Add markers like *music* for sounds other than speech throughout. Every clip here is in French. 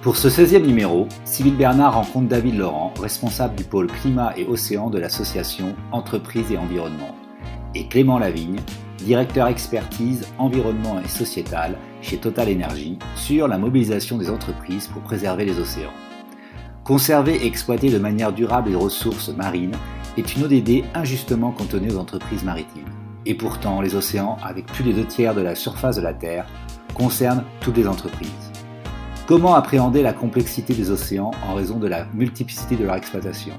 Pour ce 16e numéro, Sybille Bernard rencontre David Laurent, responsable du pôle climat et océan de l'association Entreprises et Environnement, et Clément Lavigne, directeur expertise environnement et sociétal chez Total Energy, sur la mobilisation des entreprises pour préserver les océans. Conserver et exploiter de manière durable les ressources marines est une ODD injustement contenue aux entreprises maritimes. Et pourtant, les océans, avec plus des deux tiers de la surface de la Terre, concernent toutes les entreprises. Comment appréhender la complexité des océans en raison de la multiplicité de leur exploitation?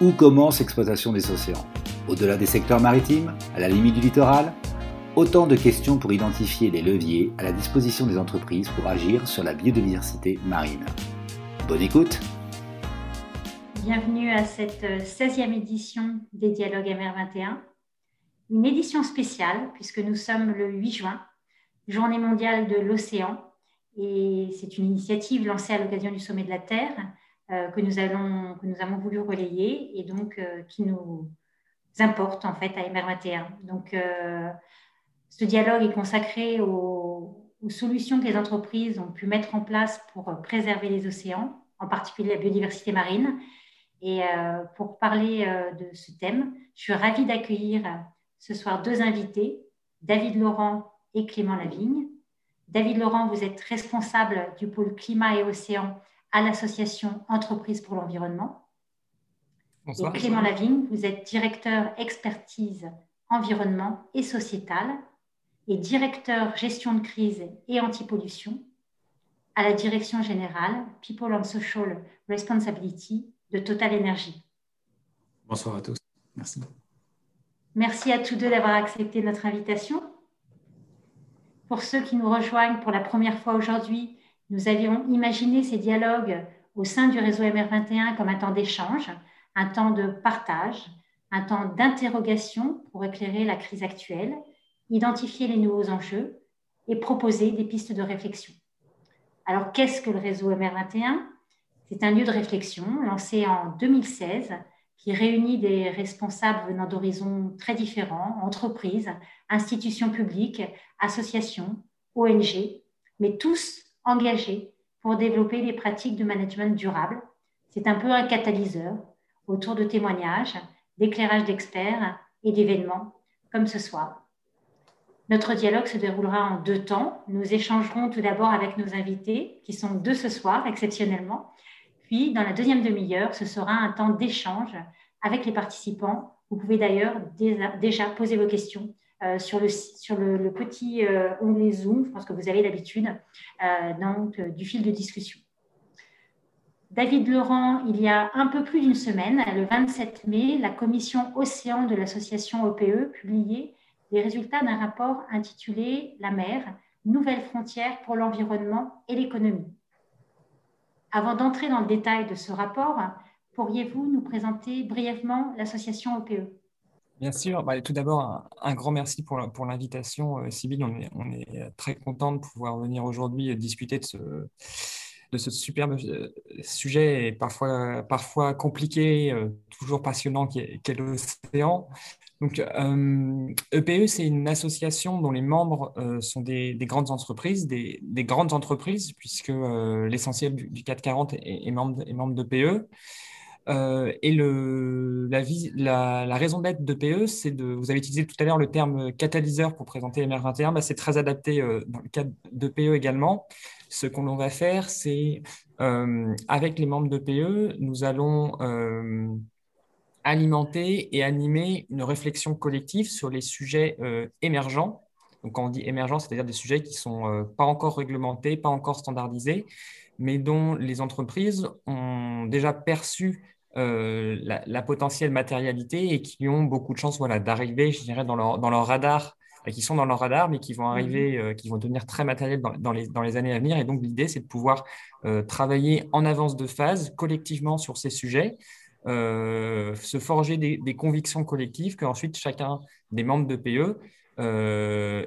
Où commence l'exploitation des océans? Au-delà des secteurs maritimes À la limite du littoral Autant de questions pour identifier les leviers à la disposition des entreprises pour agir sur la biodiversité marine. Bonne écoute! Bienvenue à cette 16e édition des Dialogues MR21, une édition spéciale puisque nous sommes le 8 juin, journée mondiale de l'océan et c'est une initiative lancée à l'occasion du Sommet de la Terre euh, que, nous avons voulu relayer et donc euh, qui nous importe en fait à MR21. Donc, euh, ce dialogue est consacré aux, aux, solutions que les entreprises ont pu mettre en place pour préserver les océans, en particulier la biodiversité marine. Et pour parler de ce thème, je suis ravie d'accueillir ce soir deux invités, David Laurent et Clément Lavigne. David Laurent, vous êtes responsable du pôle climat et océan à l'association Entreprises pour l'environnement. Et Clément Lavigne, vous êtes directeur expertise environnement et sociétal et directeur gestion de crise et antipollution à la direction générale People and Social Responsibility de Total Energy. Bonsoir à tous. Merci. Merci à tous deux d'avoir accepté notre invitation. Pour ceux qui nous rejoignent pour la première fois aujourd'hui, nous avions imaginé ces dialogues au sein du réseau MR21 comme un temps d'échange, un temps de partage, un temps d'interrogation pour éclairer la crise actuelle, identifier les nouveaux enjeux et proposer des pistes de réflexion. Alors, qu'est-ce que le réseau MR21 C'est un lieu de réflexion lancé en 2016 qui réunit des responsables venant d'horizons très différents, entreprises, institutions publiques, associations, ONG, mais tous engagés pour développer des pratiques de management durable. C'est un peu un catalyseur autour de témoignages, d'éclairages d'experts et d'événements comme ce soir. Notre dialogue se déroulera en deux temps. Nous échangerons tout d'abord avec nos invités, qui sont deux ce soir, exceptionnellement. Dans la deuxième demi-heure, ce sera un temps d'échange avec les participants. Vous pouvez d'ailleurs déjà poser vos questions euh, sur, le, petit euh, onglet Zoom, je pense que vous avez l'habitude, euh, du fil de discussion. David Laurent, il y a un peu plus d'une semaine, le 27 mai, la commission Océan de l'association OPE publiait les résultats d'un rapport intitulé La mer, nouvelles frontières pour l'environnement et l'économie. Avant d'entrer dans le détail de ce rapport, pourriez-vous nous présenter brièvement l'association OPE Bien sûr. Bah, tout d'abord, un, grand merci pour, l'invitation, euh, On est, on est, très content de pouvoir venir aujourd'hui euh, discuter de ce, superbe euh, sujet, parfois, parfois compliqué, euh, toujours passionnant, qu'est l'océan. Donc, EPE, e, c'est une association dont les membres sont des, des, grandes entreprises, des, des, grandes entreprises, puisque l'essentiel du, du, 440 est, membre, est membre d'EPE. Euh, et la, raison d'être de PE, c'est de. Vous avez utilisé tout à l'heure le terme catalyseur pour présenter MR21. Bah, c'est très adapté euh, dans le cadre de PE également. Ce qu'on va faire, c'est euh, avec les membres de PE, nous allons alimenter et animer une réflexion collective sur les sujets émergents. Donc, quand on dit émergents, c'est-à-dire des sujets qui ne sont pas encore réglementés, pas encore standardisés, mais dont les entreprises ont déjà perçu euh, la, potentielle matérialité et qui ont beaucoup de chances voilà, d'arriver, je dirais, dans leur, dans leur radar, qui sont dans leur radar, mais qui vont arriver, mhm. euh, qui vont devenir très matériels dans, dans, les, dans, les, années à venir. Et donc, l'idée, c'est de pouvoir euh, travailler en avance de phase, collectivement, sur ces sujets, se forger des, convictions collectives qu'ensuite chacun des membres de PE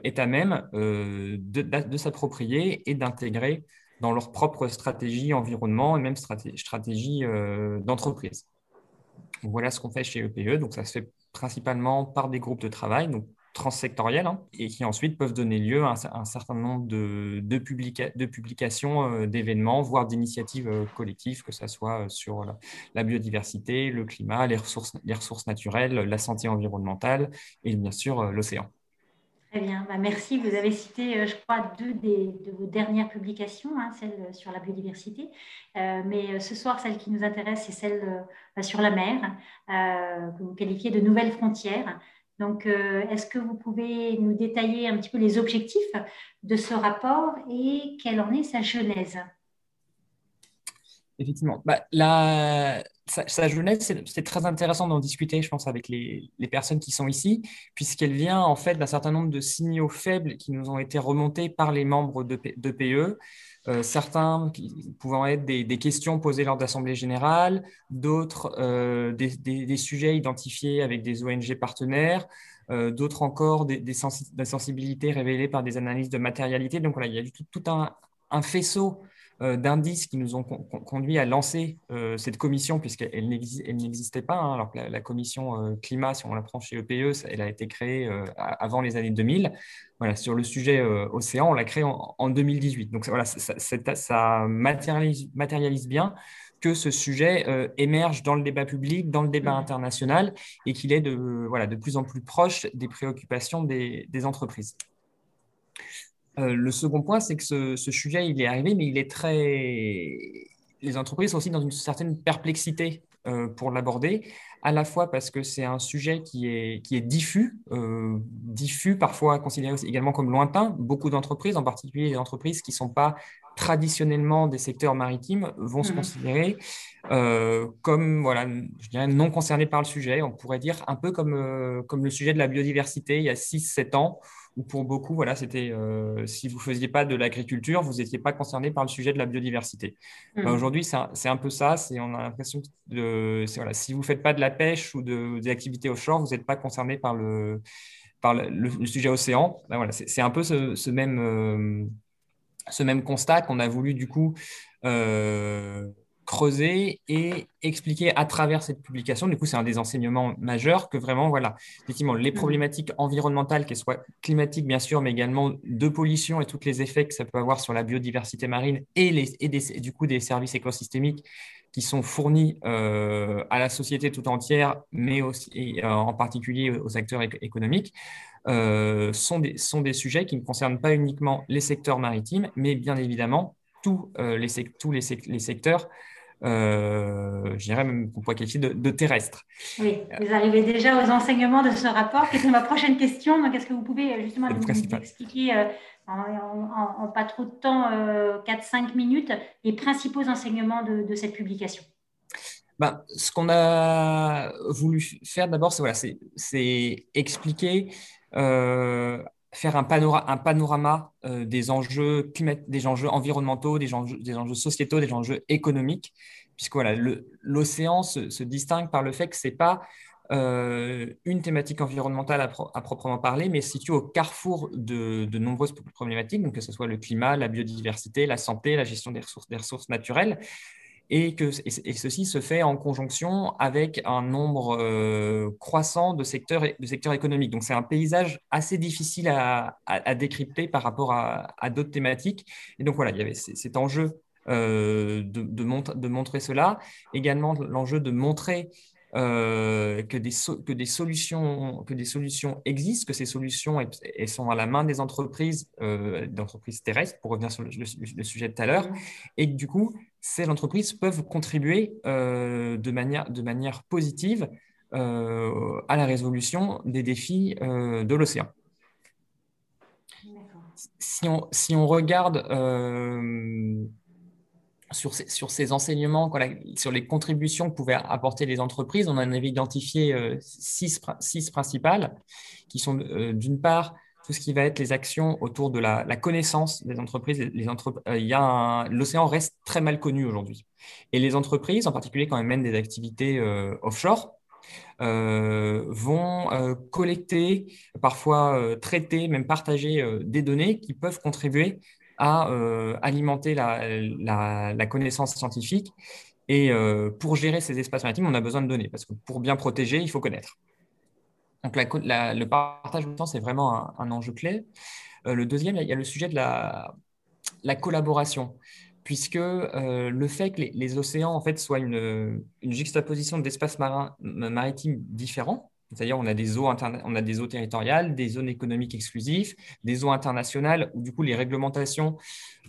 est à même de, de s'approprier et d'intégrer dans leur propre stratégie environnement et même stratégie, euh, d'entreprise. Voilà ce qu'on fait chez EPE. E. Donc, ça se fait principalement par des groupes de travail. Transsectorielles hein, et qui ensuite peuvent donner lieu à un, certain nombre de, de, publications, d'événements, voire d'initiatives collectives, que ce soit sur la, biodiversité, le climat, les ressources, les ressources naturelles, la santé environnementale et bien sûr l'océan. Très bien, bah, merci. Vous avez cité, euh, je crois, deux de vos dernières publications, hein, celle sur la biodiversité. Euh, mais euh, ce soir, celle qui nous intéresse, c'est celle bah, sur la mer, que vous qualifiez de nouvelles frontières. Donc, est-ce que vous pouvez nous détailler un petit peu les objectifs de ce rapport et quelle en est sa genèse? Effectivement. Bah, la, sa, jeunesse, c'est très intéressant d'en discuter, je pense, avec les, personnes qui sont ici, puisqu'elle vient en fait d'un certain nombre de signaux faibles qui nous ont été remontés par les membres de, de PE. Euh, certains pouvant être des, questions posées lors d'assemblée générale, d'autres euh, des, sujets identifiés avec des ONG partenaires, euh, d'autres encore des, sensibilités révélées par des analyses de matérialité. Donc voilà, il y a tout, un, faisceau d'indices qui nous ont conduit à lancer euh, cette commission, puisqu'elle n'existait pas. Hein, alors que la, commission euh, climat, si on la prend chez EPE, elle a été créée avant les années 2000. Voilà, sur le sujet océan, on l'a créée en, 2018. Donc voilà, ça, matérialise, matérialise, bien que ce sujet émerge dans le débat public, dans le débat mmh. international, et qu'il est de, voilà, de plus en plus proche des préoccupations des entreprises. Euh, le second point, c'est que ce, sujet, il est arrivé, mais il est très. Les entreprises sont aussi dans une certaine perplexité euh, pour l'aborder, à la fois parce que c'est un sujet qui est, qui est diffus, euh, diffus, parfois considéré également comme lointain. Beaucoup d'entreprises, en particulier les entreprises qui ne sont pas traditionnellement des secteurs maritimes, vont se mmh. considérer comme voilà, je dirais, non concernés par le sujet. On pourrait dire un peu comme, comme le sujet de la biodiversité il y a 6-7 ans ou pour beaucoup, voilà, c'était si si vous ne faisiez pas de l'agriculture, vous n'étiez pas concerné par le sujet de la biodiversité. Bah, mmh. Aujourd'hui, c'est un, peu ça. On a l'impression que voilà, si vous ne faites pas de la pêche ou de, des activités offshore, vous n'êtes pas concerné par le, par le, sujet océan. Bah, voilà, c'est un peu ce, même, ce même constat qu'on a voulu du coup creuser et expliquer à travers cette publication. Du coup, c'est un des enseignements majeurs que vraiment, voilà, effectivement, les mm. problématiques environnementales, qu'elles soient climatiques, bien sûr, mais également de pollution et tous les effets que ça peut avoir sur la biodiversité marine et, les, et, du coup des services écosystémiques qui sont fournis euh, à la société tout entière, mais aussi et, euh, en particulier aux acteurs économiques, euh, sont, des, sont des sujets qui ne concernent pas uniquement les secteurs maritimes, mais bien évidemment tous, les, tous les, les secteurs euh, je dirais même qu'on pourrait qualifier de, terrestre. Oui, vous arrivez déjà aux enseignements de ce rapport, qui est ma prochaine question? Donc, est-ce que vous pouvez euh, justement nous, expliquer euh, en, pas trop de temps, 4-5 minutes, les principaux enseignements de, cette publication? Ben, ce qu'on a voulu faire d'abord, c'est voilà, expliquer faire un, panorama euh, des, enjeux des enjeux environnementaux, des enjeux, des enjeux sociétaux, des enjeux économiques, puisque voilà, l'océan se, distingue par le fait que ce n'est pas euh, une thématique environnementale à, proprement parler, mais situe au carrefour de, de, nombreuses problématiques, donc que ce soit le climat, la biodiversité, la santé, la gestion des ressources, des ressources naturelles et que et ceci se fait en conjonction avec un nombre euh, croissant de secteurs, de secteurs économiques. Donc c'est un paysage assez difficile à, à, décrypter par rapport à, à d'autres thématiques. Et donc voilà, il y avait cet enjeu euh, de, de, de, montrer cela, également l'enjeu de montrer euh, que, des que, des solutions, que des solutions existent, que ces solutions elles, sont à la main des entreprises, terrestres, pour revenir sur le, le sujet de tout à l'heure, et que du coup, ces entreprises peuvent contribuer euh, de, manière, de manière positive euh, à la résolution des défis euh, de l'océan. Si on, si on, regarde sur ces, sur, ces, enseignements, sur les contributions que pouvaient apporter les entreprises, on en avait identifié six, six principales, qui sont d'une part tout ce qui va être les actions autour de la, connaissance des entreprises. Euh, L'océan reste très mal connu aujourd'hui. Et les entreprises, en particulier quand elles mènent des activités euh, offshore, euh, vont collecter, parfois traiter, même partager des données qui peuvent contribuer à alimenter la, connaissance scientifique. Et pour gérer ces espaces maritimes, on a besoin de données, parce que pour bien protéger, il faut connaître. Donc, le partage de temps, c'est vraiment un, enjeu clé. le deuxième, il y a le sujet de la, collaboration, puisque le fait que les, océans en fait, soient une, une juxtaposition d'espaces maritimes différents, c'est-à-dire, on a des eaux territoriales, des zones économiques exclusives, des eaux internationales où du coup les réglementations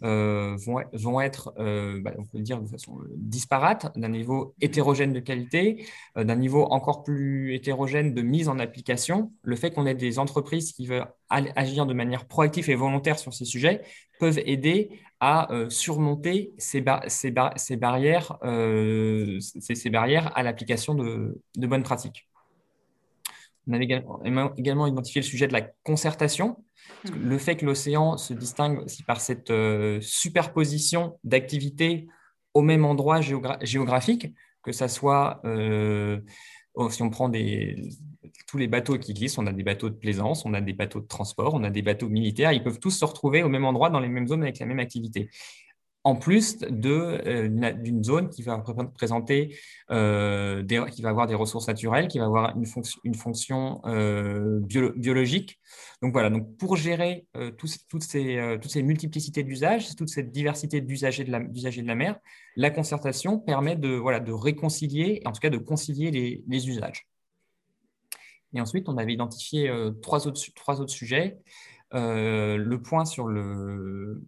euh, vont, être, euh, bah, on peut le dire de façon euh, disparate, d'un niveau hétérogène de qualité, d'un niveau encore plus hétérogène de mise en application. Le fait qu'on ait des entreprises qui veulent agir de manière proactive et volontaire sur ces sujets peuvent aider à surmonter ces, ces, ces barrières, ces, barrières à l'application de bonnes pratiques. On avait également identifié le sujet de la concertation. Hmm. le fait que l'océan se distingue aussi par cette euh, superposition d'activités au même endroit géographique, que ce soit, euh, oh, si on prend tous les bateaux qui glissent, on a des bateaux de plaisance, on a des bateaux de transport, on a des bateaux militaires, ils peuvent tous se retrouver au même endroit dans les mêmes zones avec la même activité en plus euh, d'une zone qui va présenter, euh, qui va avoir des ressources naturelles, qui va avoir une, fonction euh, biologique. Donc voilà, donc pour gérer toutes, ces, multiplicités d'usages, toute cette diversité d'usagers de, la, mer, la concertation permet de, voilà, de réconcilier, en tout cas de concilier les, les usages. Et ensuite, on avait identifié trois, autres, trois autres sujets. le point sur le,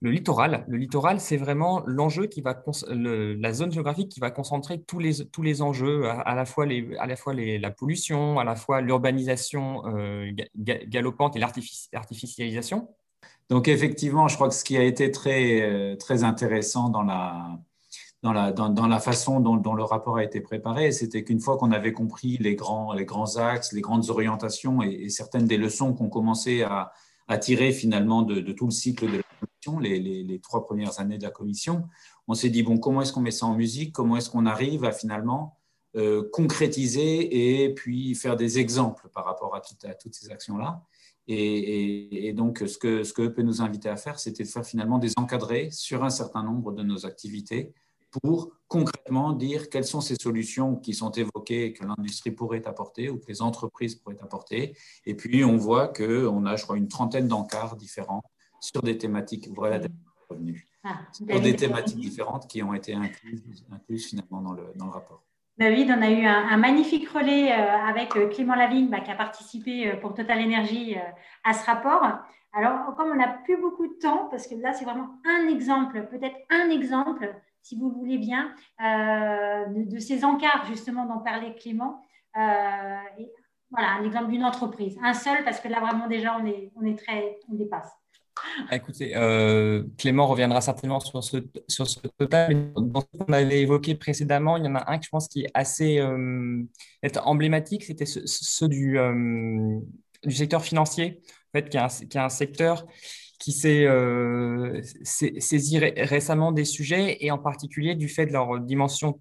le littoral, le littoral, c'est vraiment l'enjeu qui va la zone géographique qui va concentrer tous les, tous les enjeux, à, la fois, les, à la, fois les, la pollution, à la fois l'urbanisation euh, galopante et l'artificialisation. Donc effectivement, je crois que ce qui a été très, euh, très intéressant dans la, dans la, dans, la façon dont, dont, le rapport a été préparé, c'était qu'une fois qu'on avait compris les grands, les grands axes, les grandes orientations et, certaines des leçons qu'on commençait à, tirer finalement de, de, tout le cycle de les, trois premières années de la commission, on s'est dit, bon, comment est-ce qu'on met ça en musique? Comment est-ce qu'on arrive à finalement euh, concrétiser et puis faire des exemples par rapport à, toutes ces actions-là? Et, donc, ce que, ce peut nous inviter à faire, c'était de faire finalement des encadrés sur un certain nombre de nos activités pour concrètement dire quelles sont ces solutions qui sont évoquées que l'industrie pourrait apporter ou que les entreprises pourraient apporter. Et puis, on voit qu'on a, je crois, une trentaine d'encarts différents sur des thématiques, voilà, ah, sur des thématiques différentes qui ont été incluses, finalement dans le, dans le, rapport. David, on a eu un, magnifique relais euh, avec euh, Clément Lavigne bah, qui a participé euh, pour Total Energy à ce rapport. Alors, comme on n'a plus beaucoup de temps, parce que là, c'est vraiment un exemple, peut-être un exemple, si vous voulez bien, de, ces encarts, justement, dont parlait Clément. Et, voilà, un exemple d'une entreprise. Un seul, parce que là, vraiment, déjà, on, est, on, est très, on dépasse. Ah, écoutez, euh, Clément reviendra certainement sur ce, sur ce total. Dans ce qu'on avait évoqué précédemment, il y en a un que je pense qui est assez euh, emblématique, c'était ceux du, euh, du, secteur financier, en fait, qui est un, un secteur qui s'est saisi récemment des sujets et en particulier du fait de leur dimension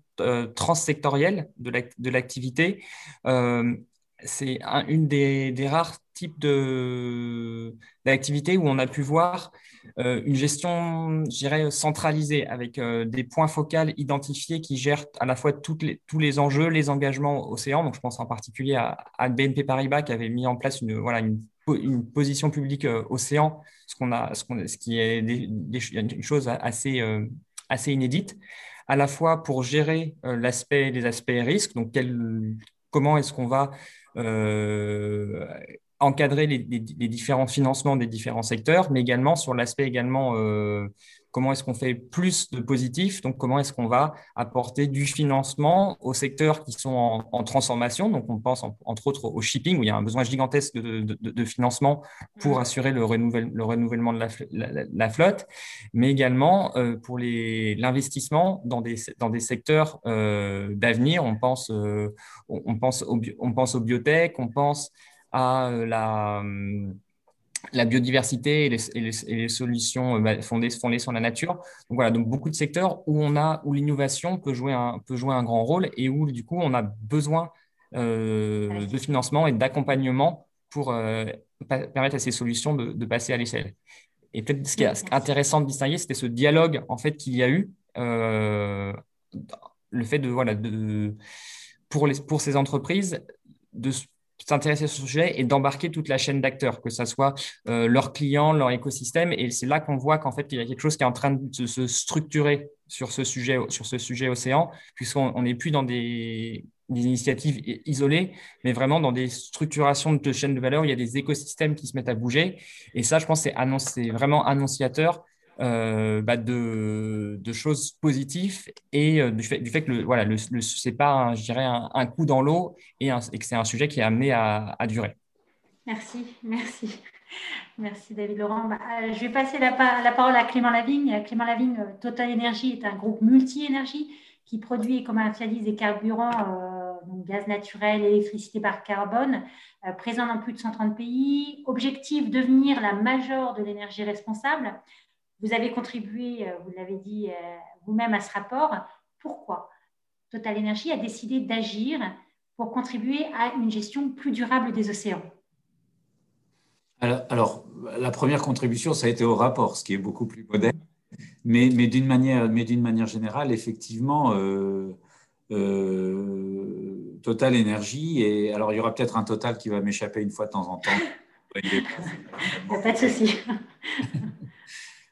transsectorielle de l'activité. c'est une des, des rares type d'activité où on a pu voir euh, une gestion, je dirais, centralisée avec euh, des points focaux identifiés qui gèrent à la fois toutes les, tous les enjeux, les engagements océans. Donc, je pense en particulier à, BNP Paribas qui avait mis en place une, voilà, une, une position publique euh, océan, ce, qu'on a, ce, qu'on, ce qui est des, une chose assez, assez inédite, à la fois pour gérer l'aspect, les aspects risques, donc quel, comment est-ce qu'on va encadrer les, différents financements des différents secteurs, mais également sur l'aspect également euh, comment est-ce qu'on fait plus de positifs, donc comment est-ce qu'on va apporter du financement aux secteurs qui sont en, transformation. Donc on pense entre autres au shipping où il y a un besoin gigantesque de, financement pour mmh. assurer le, le renouvellement de la, flotte, mais également euh, pour l'investissement dans des, dans des secteurs euh, d'avenir. On pense, on, pense on pense aux biotech, on pense euh, la, euh, la biodiversité et les, solutions euh, bah, fondées, fondées, sur la nature. Donc voilà, donc beaucoup de secteurs où où l'innovation peut jouer un peut jouer un grand rôle et où du coup on a besoin de financement et d'accompagnement pour permettre à ces solutions de, passer à l'échelle. Et peut-être ce qui est intéressant de distinguer, c'était ce dialogue en fait qu'il y a eu, le fait de voilà de pour les pour ces entreprises de s'intéresser à ce sujet et d'embarquer toute la chaîne d'acteurs, que ce soit euh, leurs clients, leur écosystème. Et c'est là qu'on voit qu'en fait, il y a quelque chose qui est en train de se structurer sur ce sujet, sur ce sujet océan, puisqu'on n'est plus dans des, initiatives isolées, mais vraiment dans des structurations de chaînes de valeur. Il y a des écosystèmes qui se mettent à bouger. Et ça, je pense, c'est vraiment annonciateur euh, bah, de, choses positives et euh, du, fait, que le, voilà, le, c'est pas, je dirais, un, coup dans l'eau et, que c'est un sujet qui est amené à, durer. Merci, merci. Merci David Laurent. Bah, euh, je vais passer la, parole à Clément Lavigne. Clément Lavigne, Total Energy est un groupe multi-énergie qui produit et commercialise des carburants, gaz naturel, électricité par carbone, présent dans plus de 130 pays. Objectif, devenir la majeure de l'énergie responsable. Vous avez contribué, euh, vous l'avez dit euh, vous-même à ce rapport. Pourquoi Total Energy a décidé d'agir pour contribuer à une gestion plus durable des océans alors, la première contribution, ça a été au rapport, ce qui est beaucoup plus modeste. Mais, mais d'une manière, manière, générale, effectivement, euh, Total Energy, et alors il y aura peut-être un Total qui va m'échapper une fois de temps en temps. *laughs* Il n'y a pas de souci. *laughs*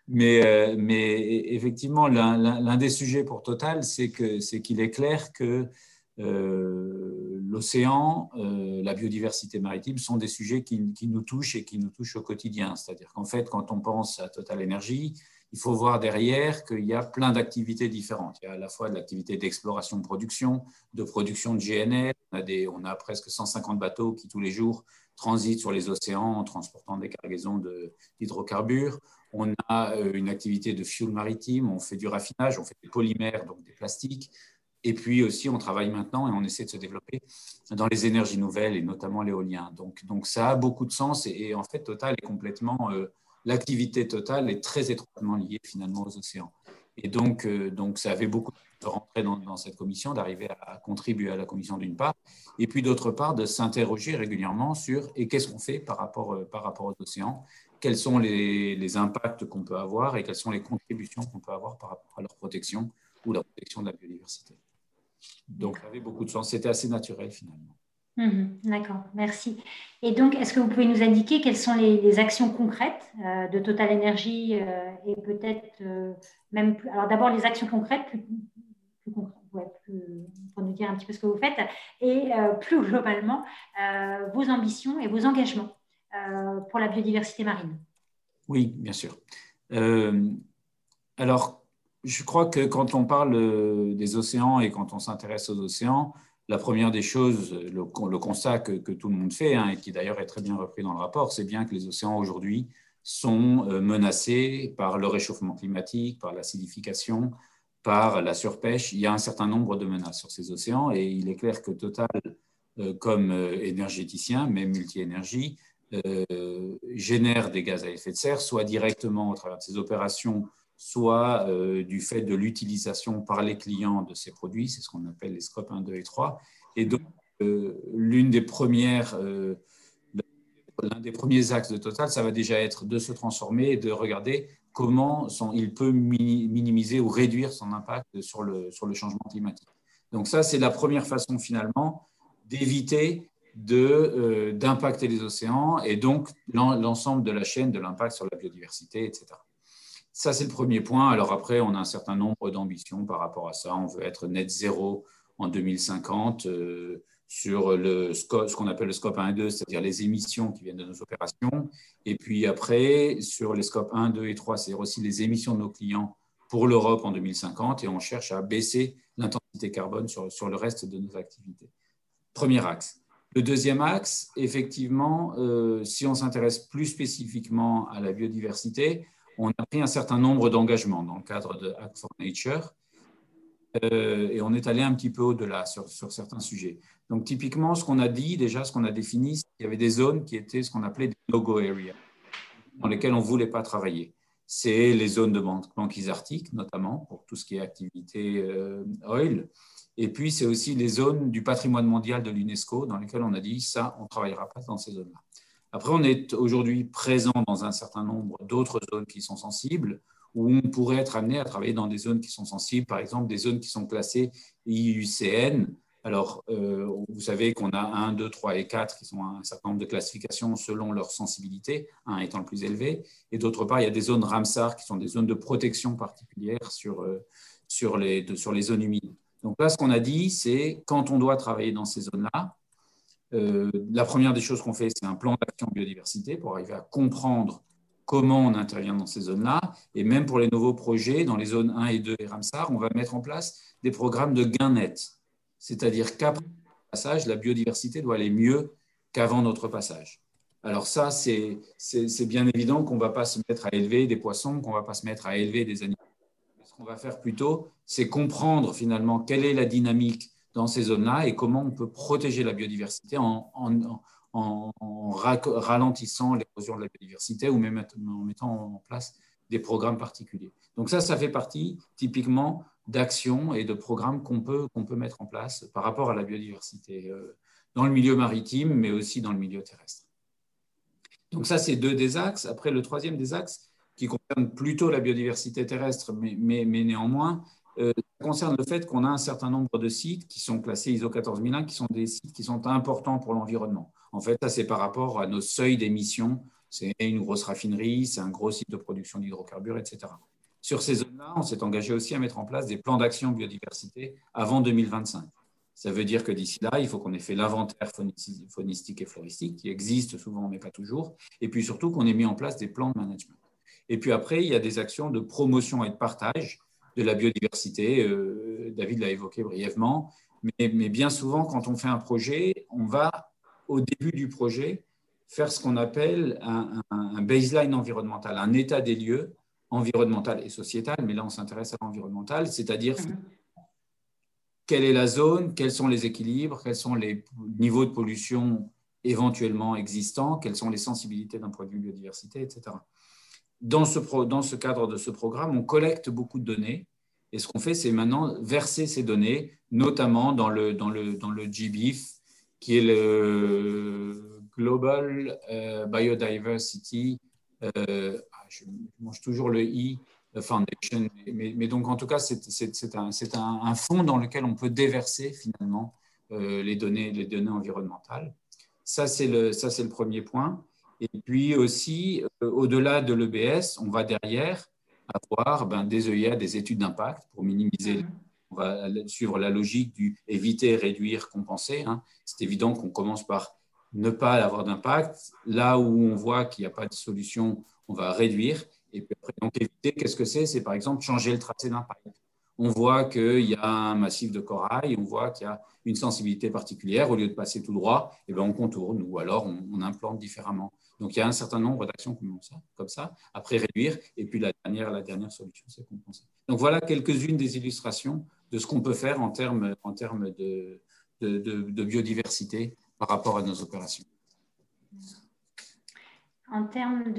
Mais, euh, mais effectivement, l'un des sujets pour Total, c'est qu'il est, clair que euh, l'océan, euh, la biodiversité maritime sont des sujets qui, nous touchent et qui nous touchent au quotidien. C'est-à-dire qu'en fait, quand on pense à Total Energy, il faut voir derrière qu'il y a plein d'activités différentes. Il y a à la fois de l'activité d'exploration-production, de production de GNL. On a presque 150 bateaux qui, tous les jours, transitent sur les océans en transportant des cargaisons d'hydrocarbures. On a euh, une activité de fuel maritime, on fait du raffinage, on fait des polymères, donc des plastiques. Et puis aussi, on travaille maintenant et on essaie de se développer dans les énergies nouvelles et notamment l'éolien. Donc, ça a beaucoup de sens et, en fait, Total est complètement, euh, l'activité totale est très étroitement liée finalement aux océans. Et donc, euh, ça avait beaucoup de rentrer dans, cette commission, d'arriver à, contribuer à la commission d'une part, et puis d'autre part de s'interroger régulièrement sur et qu'est-ce qu'on fait par rapport aux océans quels sont les, impacts qu'on peut avoir et quelles sont les contributions qu'on peut avoir par rapport à leur protection ou la protection de la biodiversité. Donc, ça avait beaucoup de sens. C'était assez naturel finalement. Mhm, d'accord, merci. Et donc, est-ce que vous pouvez nous indiquer quelles sont les, actions concrètes euh, de Total Energy euh, et peut-être euh, même plus, alors d'abord les actions concrètes, plus, pour nous dire un petit peu ce que vous faites, et plus globalement vos ambitions et vos engagements pour la biodiversité marine. Oui, bien sûr. Euh, alors, je crois que quand on parle euh, des océans et quand on s'intéresse aux océans, la première des choses, le, constat que, tout le monde fait, hein, et qui d'ailleurs est très bien repris dans le rapport, c'est bien que les océans aujourd'hui sont menacés par le réchauffement climatique, par l'acidification, par la surpêche. Il y a un certain nombre de menaces sur ces océans et il est clair que Total, comme énergéticien, mais multi-énergie, euh, génèrent des gaz à effet de serre, soit directement au travers de ces opérations, soit euh, du fait de l'utilisation par les clients de ces produits, c'est ce qu'on appelle les scopes 1, 2 et 3. Et donc, euh, l'une des premières, l'un des premiers axes de Total, ça va déjà être de se transformer et de regarder comment il peut minimiser ou réduire son impact sur le, sur le changement climatique. Donc ça, c'est la première façon finalement d'éviter euh, d'impacter les océans et donc l'ensemble de la chaîne de l'impact sur la biodiversité, etc. Ça, c'est le premier point. Alors après, on a un certain nombre d'ambitions par rapport à ça. On veut être net zéro en 2050 euh, sur le scope, ce qu'on appelle le scope 1 et 2, c'est-à-dire les émissions qui viennent de nos opérations. Et puis après, sur les scopes 1, 2 et 3, c'est-à-dire aussi les émissions de nos clients pour l'Europe en 2050. Et on cherche à baisser l'intensité carbone sur, sur le reste de nos activités. Premier axe. Le deuxième axe, effectivement, euh, si on s'intéresse plus spécifiquement à la biodiversité, on a pris un certain nombre d'engagements dans le cadre de Act for Nature euh, et on est allé un petit peu au-delà sur, certains sujets. Donc, typiquement, ce qu'on a dit, déjà, ce qu'on a défini, c'est qu'il y avait des zones qui étaient ce qu'on appelait des no-go areas, dans lesquelles on ne voulait pas travailler. C'est les zones de banquise arctique, notamment, pour tout ce qui est activité euh, oil. Et puis, c'est aussi les zones du patrimoine mondial de l'UNESCO dans lesquelles on a dit ça, on ne travaillera pas dans ces zones-là. Après, on est aujourd'hui présent dans un certain nombre d'autres zones qui sont sensibles, où on pourrait être amené à travailler dans des zones qui sont sensibles, par exemple des zones qui sont classées IUCN, Alors, euh, vous savez qu'on a 1, 2, 3 et 4 qui sont un certain nombre de classifications selon leur sensibilité, 1 étant le plus élevé. Et d'autre part, il y a des zones Ramsar qui sont des zones de protection particulières sur, euh, sur, les, sur les zones humides. Donc là, ce qu'on a dit, c'est quand on doit travailler dans ces zones-là, euh, la première des choses qu'on fait, c'est un plan d'action biodiversité pour arriver à comprendre comment on intervient dans ces zones-là. Et même pour les nouveaux projets, dans les zones 1 et 2 et Ramsar, on va mettre en place des programmes de gain net c'est-à-dire qu'après le passage, la biodiversité doit aller mieux qu'avant notre passage. Alors ça, c'est bien évident qu'on ne va pas se mettre à élever des poissons, qu'on ne va pas se mettre à élever des animaux. Qu'on va faire plutôt, c'est comprendre finalement quelle est la dynamique dans ces zones-là et comment on peut protéger la biodiversité en, en, ralentissant l'érosion de la biodiversité ou même en mettant en place des programmes particuliers. Donc ça, ça fait partie typiquement d'actions et de programmes qu'on peut, qu'on peut mettre en place par rapport à la biodiversité euh, dans le milieu maritime, mais aussi dans le milieu terrestre. Donc ça, c'est deux des axes. Après, le troisième des axes, qui concerne plutôt la biodiversité terrestre, mais, néanmoins, euh, concerne le fait qu'on a un certain nombre de sites qui sont classés ISO 14001, qui sont des sites qui sont importants pour l'environnement. En fait, ça, c'est par rapport à nos seuils d'émissions. C'est une grosse raffinerie, c'est un gros site de production d'hydrocarbures, etc. Sur ces zones-là, on s'est engagé aussi à mettre en place des plans d'action biodiversité avant 2025. Ça veut dire que d'ici là, il faut qu'on ait fait l'inventaire faunistique et floristique, qui existe souvent, mais pas toujours, et puis surtout qu'on ait mis en place des plans de management. Et puis après, il y a des actions de promotion et de partage de la biodiversité. Euh, David l'a évoqué brièvement, mais, bien souvent, quand on fait un projet, on va, au début du projet, faire ce qu'on appelle un baseline environnemental, un état des lieux environnementale et sociétale, mais là on s'intéresse à l'environnemental, c'est-à-dire mhm. quelle est la zone, quels sont les équilibres, quels sont les niveaux de pollution éventuellement existants, quelles sont les sensibilités d'un point de vue biodiversité, etc. Dans ce, cadre de ce programme, on collecte beaucoup de données et ce qu'on fait, c'est maintenant verser ces données, notamment dans le, GBIF, qui est le Global euh, Biodiversity euh, je mange toujours le I Foundation, mais, donc en tout cas, c'est un, un, fonds dans lequel on peut déverser finalement euh, les, données, les données environnementales. Ça, c'est le premier point. Et puis aussi, euh, au-delà de l'EBS, on va derrière avoir ben, des EIA, des études d'impact pour minimiser. Mm-hmm. On va suivre la logique du éviter, réduire, compenser. Hein. C'est évident qu'on commence par ne pas avoir d'impact. Là où on voit qu'il n'y a pas de solution, on va réduire. Et puis après, donc éviter, qu'est-ce que c'est? C'est par exemple changer le tracé d'impact. On voit qu'il y a un massif de corail, on voit qu'il y a une sensibilité particulière. Au lieu de passer tout droit, eh bien on contourne ou alors on, implante différemment. Donc il y a un certain nombre d'actions comme ça. Après réduire, et puis la dernière, la dernière solution, c'est compenser. Donc voilà quelques-unes des illustrations de ce qu'on peut faire en termes, en termes de, de, de biodiversité par rapport à nos opérations. En termes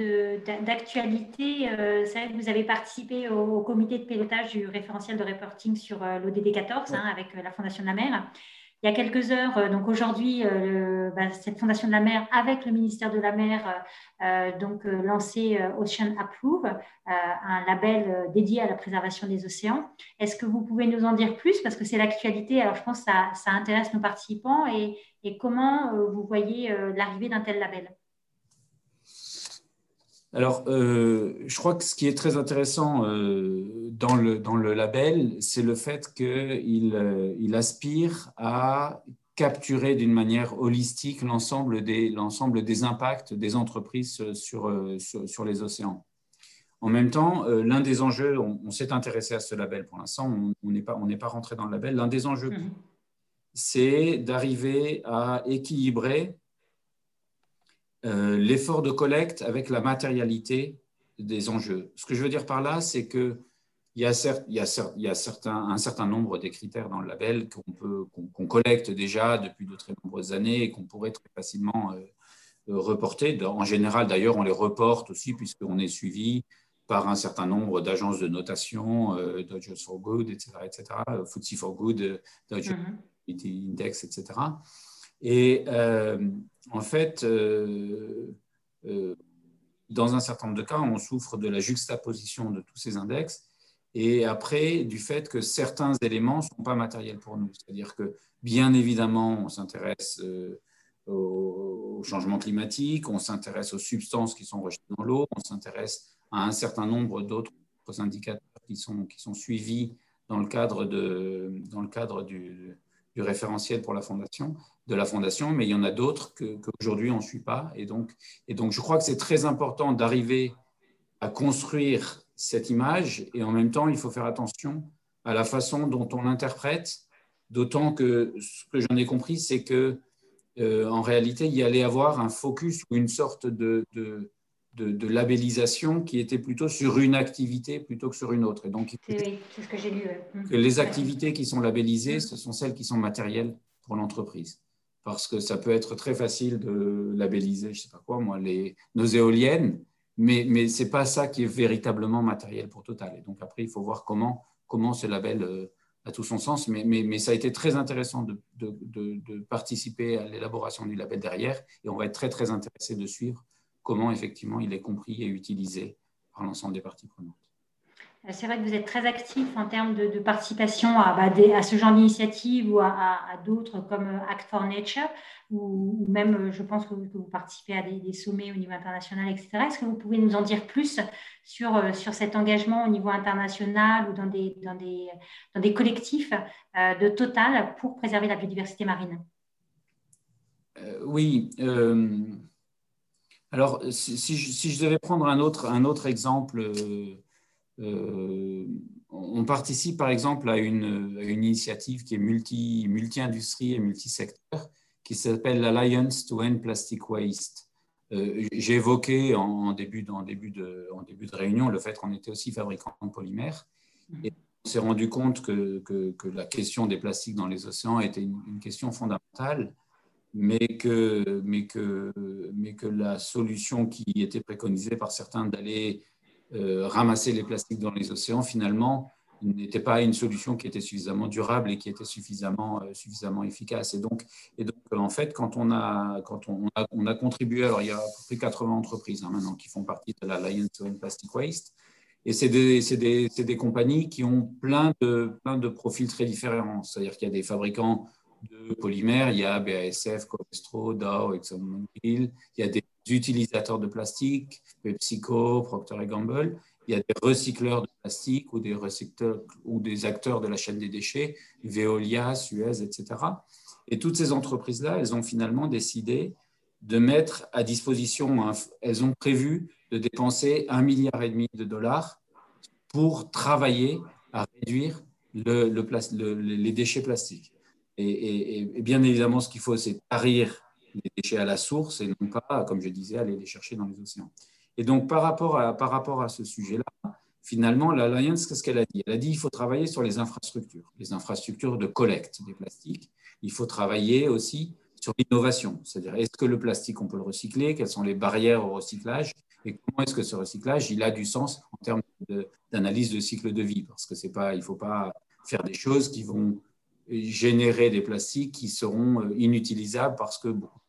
d'actualité, euh, c'est vrai que vous avez participé au, comité de pilotage du référentiel de reporting sur euh, l'ODD 14 hein, avec euh, la Fondation de la mer. Il y a quelques heures, donc aujourd'hui, bah, cette Fondation de la mer avec le ministère de la mer donc lancé Ocean Approve, un label dédié à la préservation des océans. Est-ce que vous pouvez nous en dire plus? Parce que c'est l'actualité Alors je pense que ça, intéresse nos participants et comment vous voyez l'arrivée d'un tel label? Alors, euh, je crois que ce qui est très intéressant euh, dans, le, dans le label, c'est le fait qu'il euh, il aspire à capturer d'une manière holistique l'ensemble des, des impacts des entreprises sur, sur, les océans. En même temps, l'un des enjeux, on, s'est intéressé à ce label pour l'instant, on n'est pas, on pas rentré dans le label, l'un des enjeux, mmh. c'est d'arriver à équilibrer euh, l'effort de collecte avec la matérialité des enjeux. Ce que je veux dire par là, c'est qu'il y a, il y certains, un certain nombre des critères dans le label qu'on collecte déjà depuis de très nombreuses années et qu'on pourrait très facilement euh, euh, reporter. En général, d'ailleurs, on les reporte aussi puisqu'on est suivi par un certain nombre d'agences de notation, Dodgers for Good, etc., etc., FTSE for Good, Dodgers mm-hmm. Index, etc. Et en fait, euh, euh, dans un certain nombre de cas, on souffre de la juxtaposition de tous ces index. et après du fait que certains éléments ne sont pas matériels pour nous. C'est-à-dire que bien évidemment, on s'intéresse euh, au, changement climatique, on s'intéresse aux substances qui sont rejetées dans l'eau, on s'intéresse à un certain nombre d'autres indicateurs qui sont, qui sont suivis dans le cadre, de, dans le cadre du, du référentiel pour la fondation, de la fondation, mais il y en a d'autres qu'aujourd'hui on ne suit pas. Et donc, et donc, je crois que c'est très important d'arriver à construire cette image et en même temps, il faut faire attention à la façon dont on l'interprète, d'autant que ce que j'en ai compris, c'est que euh, en réalité, il allait avoir un focus ou une sorte de, de, labellisation qui était plutôt sur une activité plutôt que sur une autre. Et donc, c'est ce que j'ai lu. Que les activités qui sont labellisées, ce sont celles qui sont matérielles pour l'entreprise. Parce que ça peut être très facile de labelliser, je ne sais pas quoi, moi, les, nos éoliennes, mais, mais ce n'est pas ça qui est véritablement matériel pour Total. Et donc après, il faut voir comment, comment ce label euh, a tout son sens. Mais, mais, mais, ça a été très intéressant de, de, de participer à l'élaboration du label derrière. Et on va être très, très intéressé de suivre comment effectivement il est compris et utilisé par l'ensemble des parties prenantes. Euh, c'est vrai que vous êtes très actif en termes de, participation à, bah, à, ce genre d'initiative ou à, d'autres comme euh, Act for Nature, ou, même, euh, je pense que vous, participez à des, sommets au niveau international, etc. Est-ce que vous pouvez nous en dire plus sur, sur cet engagement au niveau international ou dans des, dans des, dans des collectifs de Total pour préserver la biodiversité marine? Oui. Alors, si, je, devais prendre un autre, un autre exemple euh, on participe par exemple à une, initiative qui est multi, multi-industrie et multi-secteur qui s'appelle l'Alliance to End Plastic Waste. Euh, j'ai évoqué en, début, début de, en début de réunion le fait qu'on était aussi fabricant de polymères. Et on s'est rendu compte que, la question des plastiques dans les océans était une, question fondamentale, mais que, mais, que, mais que la solution qui était préconisée par certains d'aller euh, ramasser les plastiques dans les océans, finalement, n'était pas une solution qui était suffisamment durable et qui était suffisamment, euh, suffisamment efficace. Et donc, et donc, en fait, quand on a, quand on a, on a contribué, alors il y a à peu près 80 entreprises hein, maintenant qui font partie de l'Alliance to Plastic Waste, et c'est des, des, des, compagnies qui ont plein de, plein de profils très différents. C'est-à-dire qu'il y a des fabricants de polymères, il y a BASF, Covestro, Dow, ExxonMobil, il y a des utilisateurs de plastique, PepsiCo, Procter Gamble. Il y a des recycleurs de plastique ou des, recycleurs, ou des acteurs de la chaîne des déchets, Veolia, Suez, etc. Et toutes ces entreprises-là, elles ont finalement décidé de mettre à disposition, elles ont prévu de dépenser un milliard et demi de dollars pour travailler à réduire le, le, les déchets plastiques. Et, bien évidemment, ce qu'il faut, c'est tarir les déchets à la source et non pas, comme je disais, aller les chercher dans les océans. Et donc, par rapport à, par rapport à ce sujet-là, finalement, l'Alliance, qu'est-ce qu'elle a dit? Elle a dit qu'il faut travailler sur les infrastructures, les infrastructures de collecte des plastiques. Il faut travailler aussi sur l'innovation, c'est-à-dire est-ce que le plastique, on peut le recycler? Quelles sont les barrières au recyclage? Et comment est-ce que ce recyclage, il a du sens en termes d'analyse de, cycle de vie? Parce que ne faut pas faire des choses qui vont générer des plastiques qui seront euh, inutilisables parce que beaucoup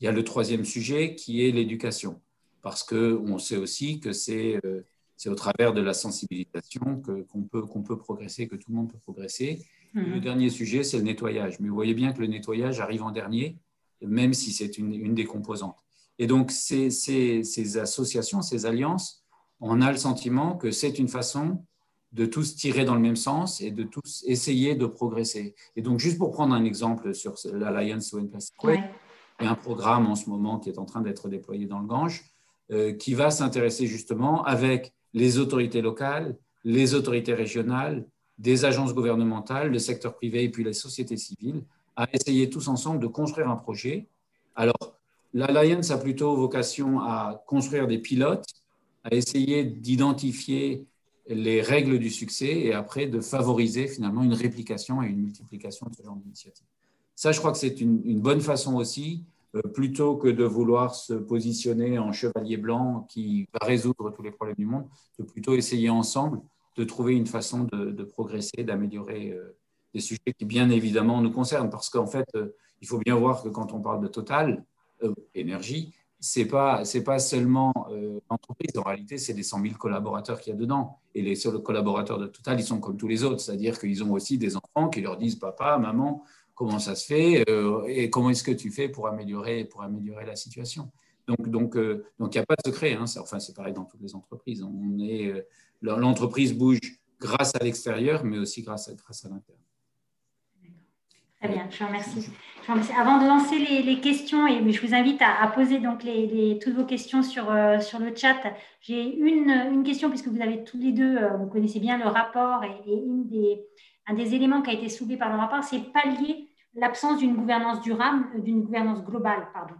il y a le troisième sujet qui est l'éducation, parce qu'on sait aussi que c'est euh, au travers de la sensibilisation qu'on peut, qu'on peut progresser, que tout le monde peut progresser. Le mhm. dernier sujet, c'est le nettoyage. Mais vous voyez bien que le nettoyage arrive en dernier, même si c'est une, une, des composantes. Et donc, ces, ces, ces, associations, ces alliances, on a le sentiment que c'est une façon de tous tirer dans le même sens et de tous essayer de progresser. Et donc, juste pour prendre un exemple sur l'Alliance One Plastic il y a un programme en ce moment qui est en train d'être déployé dans le Gange euh, qui va s'intéresser justement avec les autorités locales, les autorités régionales, des agences gouvernementales, le secteur privé et puis les sociétés civiles à essayer tous ensemble de construire un projet. Alors, l'Alliance a plutôt vocation à construire des pilotes, à essayer d'identifier les règles du succès et après de favoriser finalement une réplication et une multiplication de ce genre d'initiative. Ça, je crois que c'est une, bonne façon aussi, euh, plutôt que de vouloir se positionner en chevalier blanc qui va résoudre tous les problèmes du monde, de plutôt essayer ensemble de trouver une façon de, progresser, d'améliorer euh, des sujets qui, bien évidemment, nous concernent. Parce qu'en fait, euh, il faut bien voir que quand on parle de Total, énergie, c'est pas c'est pas seulement euh, l'entreprise. En réalité, c'est des 100 000 collaborateurs qu'il y a dedans. Et les seuls collaborateurs de Total, ils sont comme tous les autres, c'est-à-dire qu'ils ont aussi des enfants qui leur disent papa, maman, comment ça se fait euh, et comment est-ce que tu fais pour améliorer pour améliorer la situation? Donc donc euh, donc il n'y a pas de secret. Hein, enfin, c'est pareil dans toutes les entreprises. On est l'entreprise bouge grâce à l'extérieur, mais aussi grâce à grâce à l'intérieur. Très bien, je vous remercie. Avant de lancer les, questions, et je vous invite à, poser donc toutes vos questions sur, euh, sur le chat. J'ai une, une, question, puisque vous avez tous les deux, euh, vous connaissez bien le rapport, et, une des, un des éléments qui a été soulevé par le rapport, c'est pallier l'absence d'une gouvernance durable, euh, d'une gouvernance globale pardon,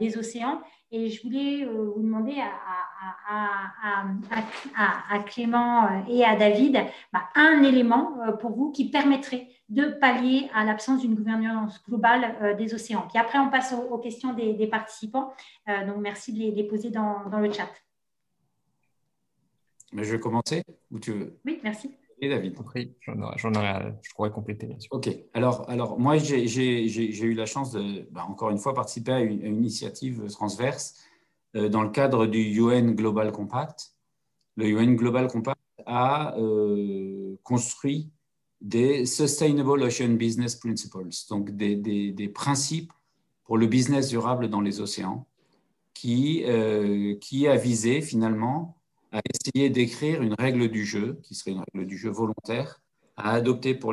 des océans. Et je voulais vous demander à, à, Clément et à David bah, un élément pour vous qui permettrait de pallier à l'absence d'une gouvernance globale euh, des océans. Puis après, on passe aux, questions des, participants. Euh, donc, merci de les, poser dans, le chat. Mais je vais commencer ou tu veux? Oui, merci. Et David Oui, j'en aurais, je pourrais compléter. Bien sûr. OK. Alors, alors moi, j'ai eu la chance de, bah, encore une fois, participer à une, initiative transverse euh, dans le cadre du UN Global Compact. Le UN Global Compact a construit des Sustainable Ocean Business Principles, donc des, des, principes pour le business durable dans les océans, qui, euh, qui a visé finalement à essayer d'écrire une règle du jeu, qui serait une règle du jeu volontaire, à adopter par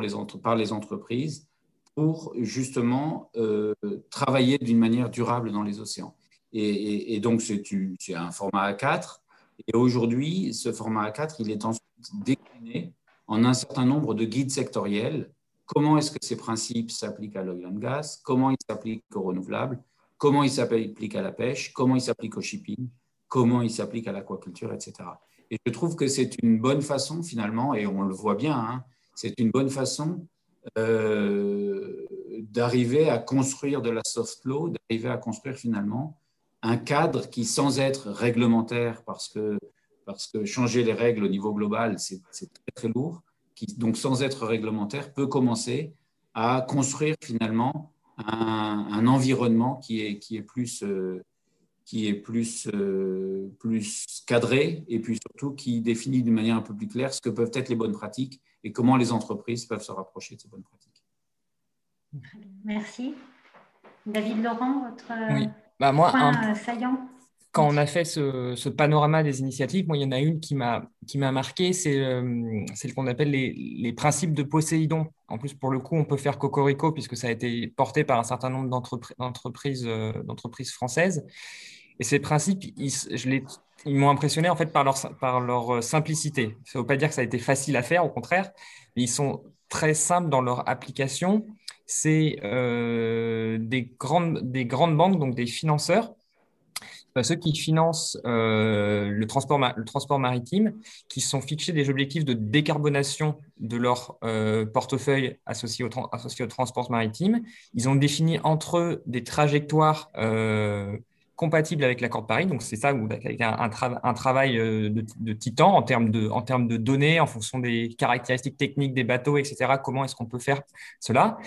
les entreprises pour justement euh, travailler d'une manière durable dans les océans. Et, et donc, c'est un format A4. Et aujourd'hui, ce format A4, il est ensuite décliné en un certain nombre de guides sectoriels. Comment est-ce que ces principes s'appliquent à l'oil and gas? Comment ils s'appliquent aux renouvelables Comment ils s'appliquent à la pêche? Comment ils s'appliquent au shipping? Comment ils s'appliquent à l'aquaculture, etc. Et je trouve que c'est une bonne façon, finalement, et on le voit bien, hein, c'est une bonne façon euh, d'arriver à construire de la soft law, d'arriver à construire finalement un cadre qui, sans être réglementaire, parce que parce que changer les règles au niveau global, c'est très, très lourd, qui, donc sans être réglementaire, peut commencer à construire finalement un, environnement qui est, qui est plus, euh, qui est plus, euh, plus cadré et puis surtout qui définit d'une manière un peu plus claire ce que peuvent être les bonnes pratiques et comment les entreprises peuvent se rapprocher de ces bonnes pratiques. Merci. David Laurent, votre bah, moi, point saillant? Quand on a fait ce, panorama des initiatives, moi, il y en a une qui m'a marqué, c'est euh, ce qu'on appelle les, principes de Poséidon. En plus, pour le coup, on peut faire cocorico puisque ça a été porté par un certain nombre d'entreprises euh, françaises. Et ces principes, ils, ils m'ont impressionné en fait par leur, par leur euh, simplicité. Ça ne veut pas dire que ça a été facile à faire, au contraire, mais ils sont très simples dans leur application. C'est des, grandes, des grandes banques, donc des financeurs, ceux qui financent euh, le, transport le transport maritime, qui sont fixés des objectifs de décarbonation de leur euh, portefeuille associé au, associé au transport maritime. Ils ont défini entre eux des trajectoires euh, compatibles avec l'accord de Paris. Donc, c'est ça, avec un, travail de, titan en termes de, en termes de données, en fonction des caractéristiques techniques des bateaux, etc. Comment est-ce qu'on peut faire cela?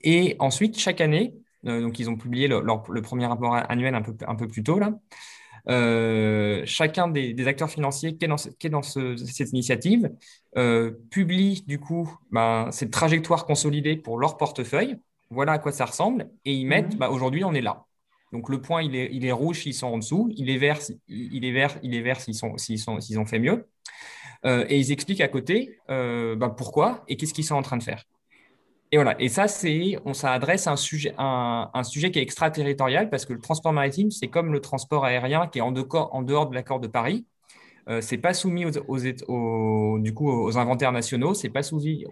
Et ensuite, chaque année, donc, ils ont publié le, premier rapport annuel un peu, un peu plus tôt. Là. Euh, chacun des, acteurs financiers qui est dans, qui est dans cette initiative euh, publie du coup ben, cette trajectoire consolidée pour leur portefeuille. Voilà à quoi ça ressemble. Et ils mettent, mhm. ben, aujourd'hui, on est là. Donc le point, il est, il est rouge s'ils sont en dessous, il est vert, il est vert, il est vert s'ils sont, s'ils sont, s'ils ont fait mieux. et ils expliquent à côté ben, pourquoi et qu'est-ce qu'ils sont en train de faire. Et voilà. Et ça, c'est, on s'adresse à un sujet, qui est extraterritorial parce que le transport maritime, c'est comme le transport aérien qui est en, dehors, de l'accord de Paris. Euh, c'est pas soumis aux, inventaires nationaux, c'est pas soumis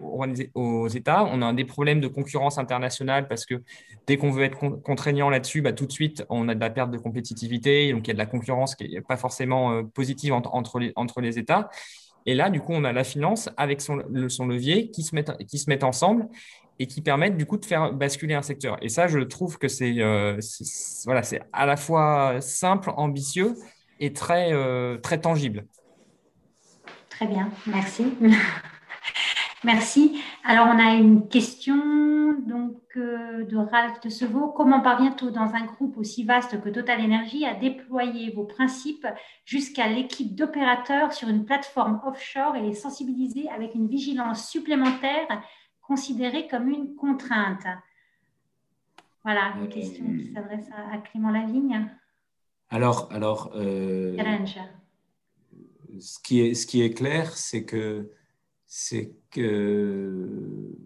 aux, États. On a des problèmes de concurrence internationale parce que dès qu'on veut être contraignant là-dessus, bah, tout de suite, on a de la perte de compétitivité. Donc, il y a de la concurrence qui n'est pas forcément euh, positive entre, les, États. Et là, du coup, on a la finance avec son, levier qui se, mettent ensemble et qui permettent du coup de faire basculer un secteur. Et ça, je trouve que c'est euh, voilà, c'est à la fois simple, ambitieux et très, euh, très tangible. Très bien, merci. *laughs* Merci. Alors, on a une question donc, euh, de Ralph de Sevaux. Comment parvient-on dans un groupe aussi vaste que Total Energy à déployer vos principes jusqu'à l'équipe d'opérateurs sur une plateforme offshore et les sensibiliser avec une vigilance supplémentaire considérée comme une contrainte Voilà, une question qui euh, s'adresse à, Clément Lavigne. Alors, alors euh, ce, qui est, ce qui est clair, c'est que c'est qu'il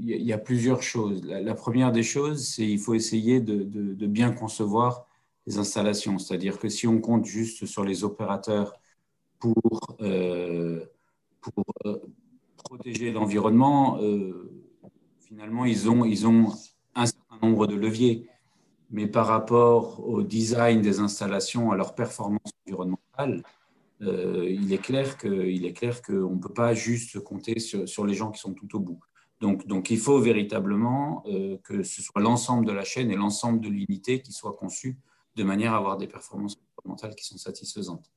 y a plusieurs choses. La, première des choses, c'est qu'il faut essayer de, bien concevoir les installations. C'est-à-dire que si on compte juste sur les opérateurs pour, euh, pour euh, protéger l'environnement, euh, finalement, ils ont, ils ont un certain nombre de leviers. Mais par rapport au design des installations, à leur performance environnementale, euh, il est clair qu'on ne peut pas juste compter sur, les gens qui sont tout au bout. Donc, donc il faut véritablement euh, que ce soit l'ensemble de la chaîne et l'ensemble de l'unité qui soit conçu de manière à avoir des performances environnementales qui sont satisfaisantes.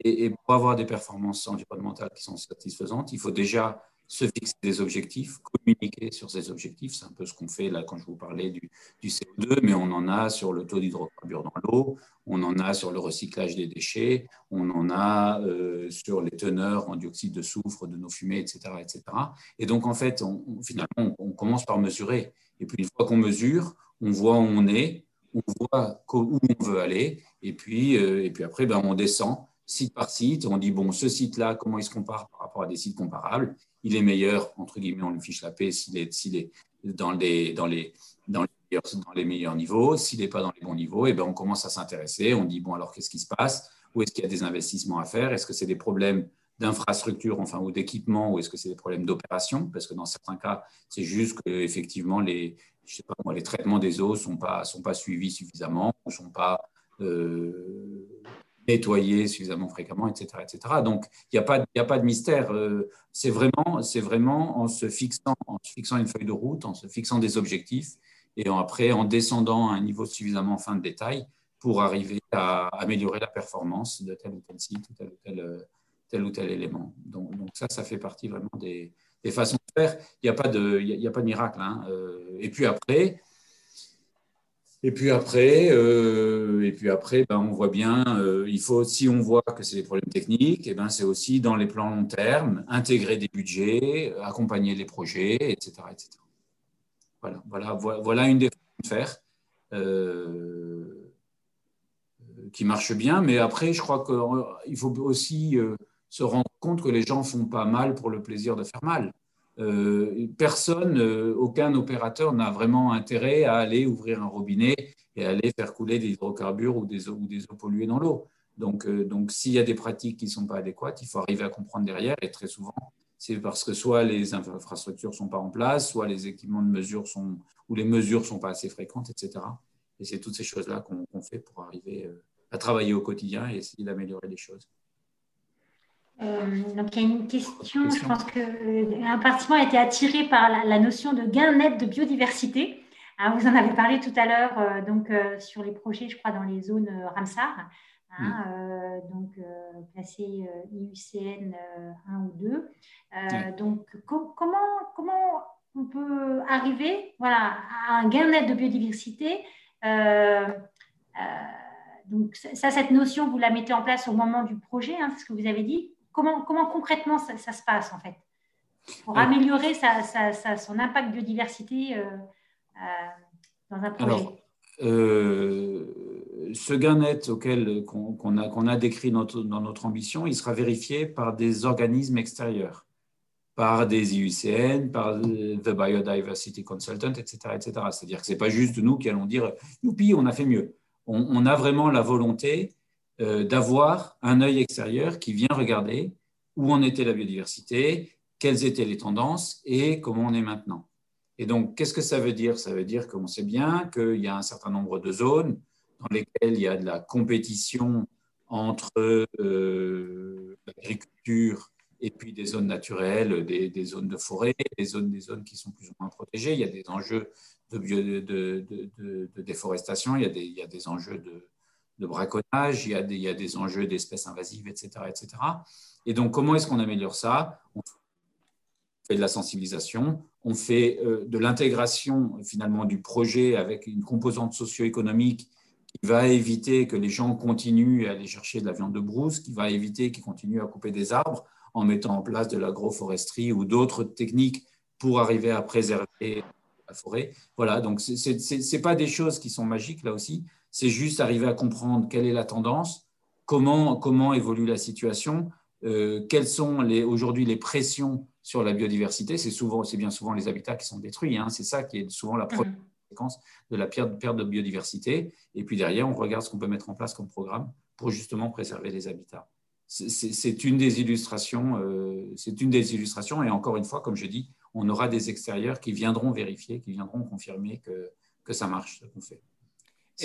Et, et, pour avoir des performances environnementales qui sont satisfaisantes, il faut déjà se fixer des objectifs, communiquer sur ces objectifs. C'est un peu ce qu'on fait là quand je vous parlais du, CO2, mais on en a sur le taux d'hydrocarbures dans l'eau, on en a sur le recyclage des déchets, on en a euh, sur les teneurs en dioxyde de soufre de nos fumées, etc. etc. Et donc, en fait, finalement, on, commence par mesurer. Et puis, une fois qu'on mesure, on voit où on est, on voit où on veut aller, et puis, euh, et puis après, ben, on descend site par site, on dit, bon, ce site-là, comment il se compare par rapport à des sites comparables? Il est meilleur, entre guillemets, on lui fiche la paix s'il est, dans, les, meilleurs, niveaux. S'il n'est pas dans les bons niveaux, eh bien, on commence à s'intéresser. On dit, bon, alors qu'est-ce qui se passe? Où est-ce qu'il y a des investissements à faire? Est-ce que c'est des problèmes d'infrastructure, enfin, ou d'équipement, ou est-ce que c'est des problèmes d'opération? Parce que dans certains cas, c'est juste que effectivement les, traitements des eaux ne sont pas, sont pas suivis suffisamment, ne sont pas euh, nettoyer suffisamment fréquemment, etc. etc. Donc, il n'y a, pas, a pas de mystère. Euh, c'est vraiment, vraiment en, se fixant, en se fixant une feuille de route, en se fixant des objectifs et après en descendant à un niveau suffisamment fin de détail pour arriver à améliorer la performance de tel ou tel site ou tel ou tel, élément. Donc, ça, ça fait partie vraiment des, façons de faire. Il n'y a, pas de, il a pas de miracle. Hein. Euh, et puis après, et puis après, euh, et puis après ben, on voit bien, euh, il faut, si on voit que c'est des problèmes techniques, eh ben, c'est aussi dans les plans long terme, intégrer des budgets, accompagner les projets, etc. etc. Voilà, voilà, voilà une des façons de faire euh, qui marche bien. Mais après, je crois qu'il faut aussi se rendre compte que les gens font pas mal pour le plaisir de faire mal. Euh, personne, euh, aucun opérateur n'a vraiment intérêt à aller ouvrir un robinet et aller faire couler des hydrocarbures ou des eaux, polluées dans l'eau. Donc, euh, donc s'il y a des pratiques qui ne sont pas adéquates, il faut arriver à comprendre derrière. Et très souvent, c'est parce que soit les infrastructures ne sont pas en place, soit les équipements de mesure sont, ou les mesures ne sont pas assez fréquentes, etc. Et c'est toutes ces choses-là qu'on fait pour arriver à travailler au quotidien et essayer d'améliorer les choses. Euh, donc, il y a une question, je pense que euh, participant a été attiré par la, notion de gain net de biodiversité. Ah, vous en avez parlé tout à l'heure euh, donc sur les projets, je crois, dans les zones Ramsar, hein, mm. donc classées IUCN 1 ou 2. Donc, comment, comment on peut arriver voilà, à un gain net de biodiversité donc ça, cette notion, vous la mettez en place au moment du projet, hein, c'est ce que vous avez dit? Comment, comment concrètement ça, se passe en fait? Pour améliorer son impact biodiversité euh, euh, dans un projet? Alors, euh, ce gain net auquel qu'on a, décrit dans notre ambition, il sera vérifié par des organismes extérieurs, par des IUCN, par The Biodiversity Consultant, etc. etc. C'est-à-dire que ce n'est pas juste nous qui allons dire « youpi, on a fait mieux ». on a vraiment la volonté euh, d'avoir un œil extérieur qui vient regarder où en était la biodiversité, quelles étaient les tendances et comment on est maintenant. Et donc, qu'est-ce que ça veut dire? Ça veut dire qu'on sait bien qu'il y a un certain nombre de zones dans lesquelles il y a de la compétition entre euh, l'agriculture et puis des zones naturelles, des, zones de forêt, des zones, des zones qui sont plus ou moins protégées. Il y a des enjeux de, déforestation, il y a des enjeux de, de braconnage, il y a des, enjeux d'espèces invasives, etc., etc. Et donc, comment est-ce qu'on améliore ça? On fait de la sensibilisation, on fait euh, de l'intégration finalement du projet avec une composante socio-économique qui va éviter que les gens continuent à aller chercher de la viande de brousse, qui va éviter qu'ils continuent à couper des arbres en mettant en place de l'agroforesterie ou d'autres techniques pour arriver à préserver la forêt. Voilà, donc ce n'est pas des choses qui sont magiques là aussi, c'est juste arriver à comprendre quelle est la tendance, comment, comment évolue la situation, euh, quelles sont aujourd'hui les pressions sur la biodiversité. C'est souvent, c'est bien souvent les habitats qui sont détruits. Hein. C'est ça qui est souvent la première mmh. conséquence de la perte, perte de biodiversité. Et puis derrière, on regarde ce qu'on peut mettre en place comme programme pour justement préserver les habitats. C'est une des illustrations. Euh, c'est une des illustrations. Et encore une fois, comme je dis, on aura des extérieurs qui viendront vérifier, qui viendront confirmer que, que ça marche ce qu'on fait.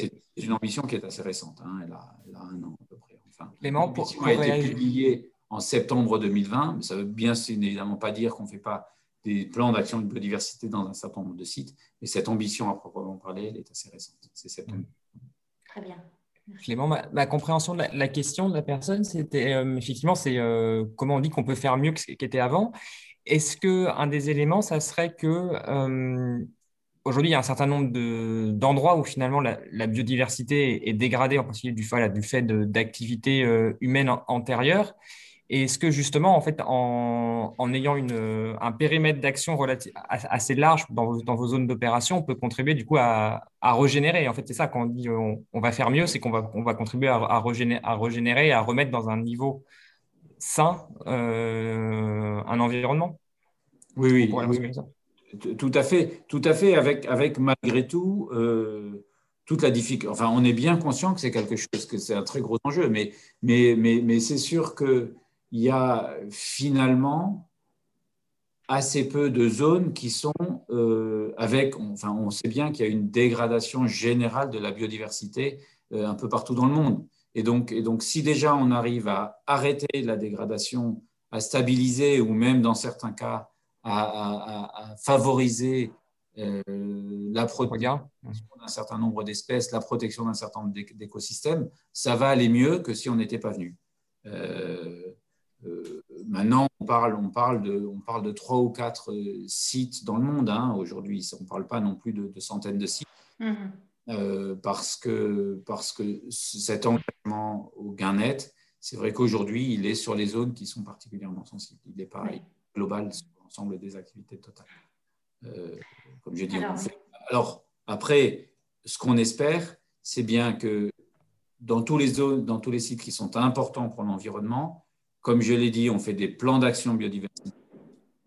C'est une ambition qui est assez récente. Hein. Elle, a, un an à peu près. Enfin, Clément, pour, a été publiée en septembre 2020, mais ça ne veut bien évidemment pas dire qu'on ne fait pas des plans d'action de biodiversité dans un certain nombre de sites, mais cette ambition à proprement parler, elle est assez récente. C'est septembre. Très bien. Clément, ma, compréhension de la, question de la personne, c'était euh, effectivement, c'est euh, comment on dit qu'on peut faire mieux que ce qui était avant. Est-ce qu'un des éléments, ça serait que euh, aujourd'hui, il y a un certain nombre d'endroits où finalement la, biodiversité est, dégradée, en particulier du, du fait d'activités humaines antérieures et est-ce que justement, en fait, en, ayant une, un périmètre d'action assez large dans vos, dans vos zones d'opération, on peut contribuer du coup à, à régénérer. En fait, c'est ça quand on dit on, va faire mieux, c'est qu'on va, on va contribuer à, à, régénérer, à régénérer, à remettre dans un niveau sain euh, un environnement. Oui, oui, Tout à fait, tout à fait. Avec, avec malgré tout. Euh, toute la difficulté. Enfin, on est bien conscient que c'est quelque chose, que c'est un très gros enjeu, mais, mais, mais, mais c'est sûr que il y a finalement assez peu de zones qui sont euh, avec, enfin on sait bien qu'il y a une dégradation générale de la biodiversité euh, un peu partout dans le monde. Et donc, et donc si déjà on arrive à arrêter la dégradation, à stabiliser ou même dans certains cas à, favoriser euh, la protection d'un certain nombre d'espèces, la protection d'un certain nombre d'écosystèmes, ça va aller mieux que si on n'était pas venu. Euh, maintenant, on parle, on, parle de, on parle de trois ou quatre euh, sites dans le monde hein, aujourd'hui. On ne parle pas non plus de, centaines de sites. Mhm. Euh, parce, que, parce que cet engagement au gain net, c'est vrai qu'aujourd'hui, il est sur les zones qui sont particulièrement sensibles. Il n'est pas global sur l'ensemble des activités totales. comme j'ai dit, alors, alors, après, ce qu'on espère, c'est bien que dans tous les zones, dans tous les sites qui sont importants pour l'environnement, comme je l'ai dit, on fait des plans d'action biodiversité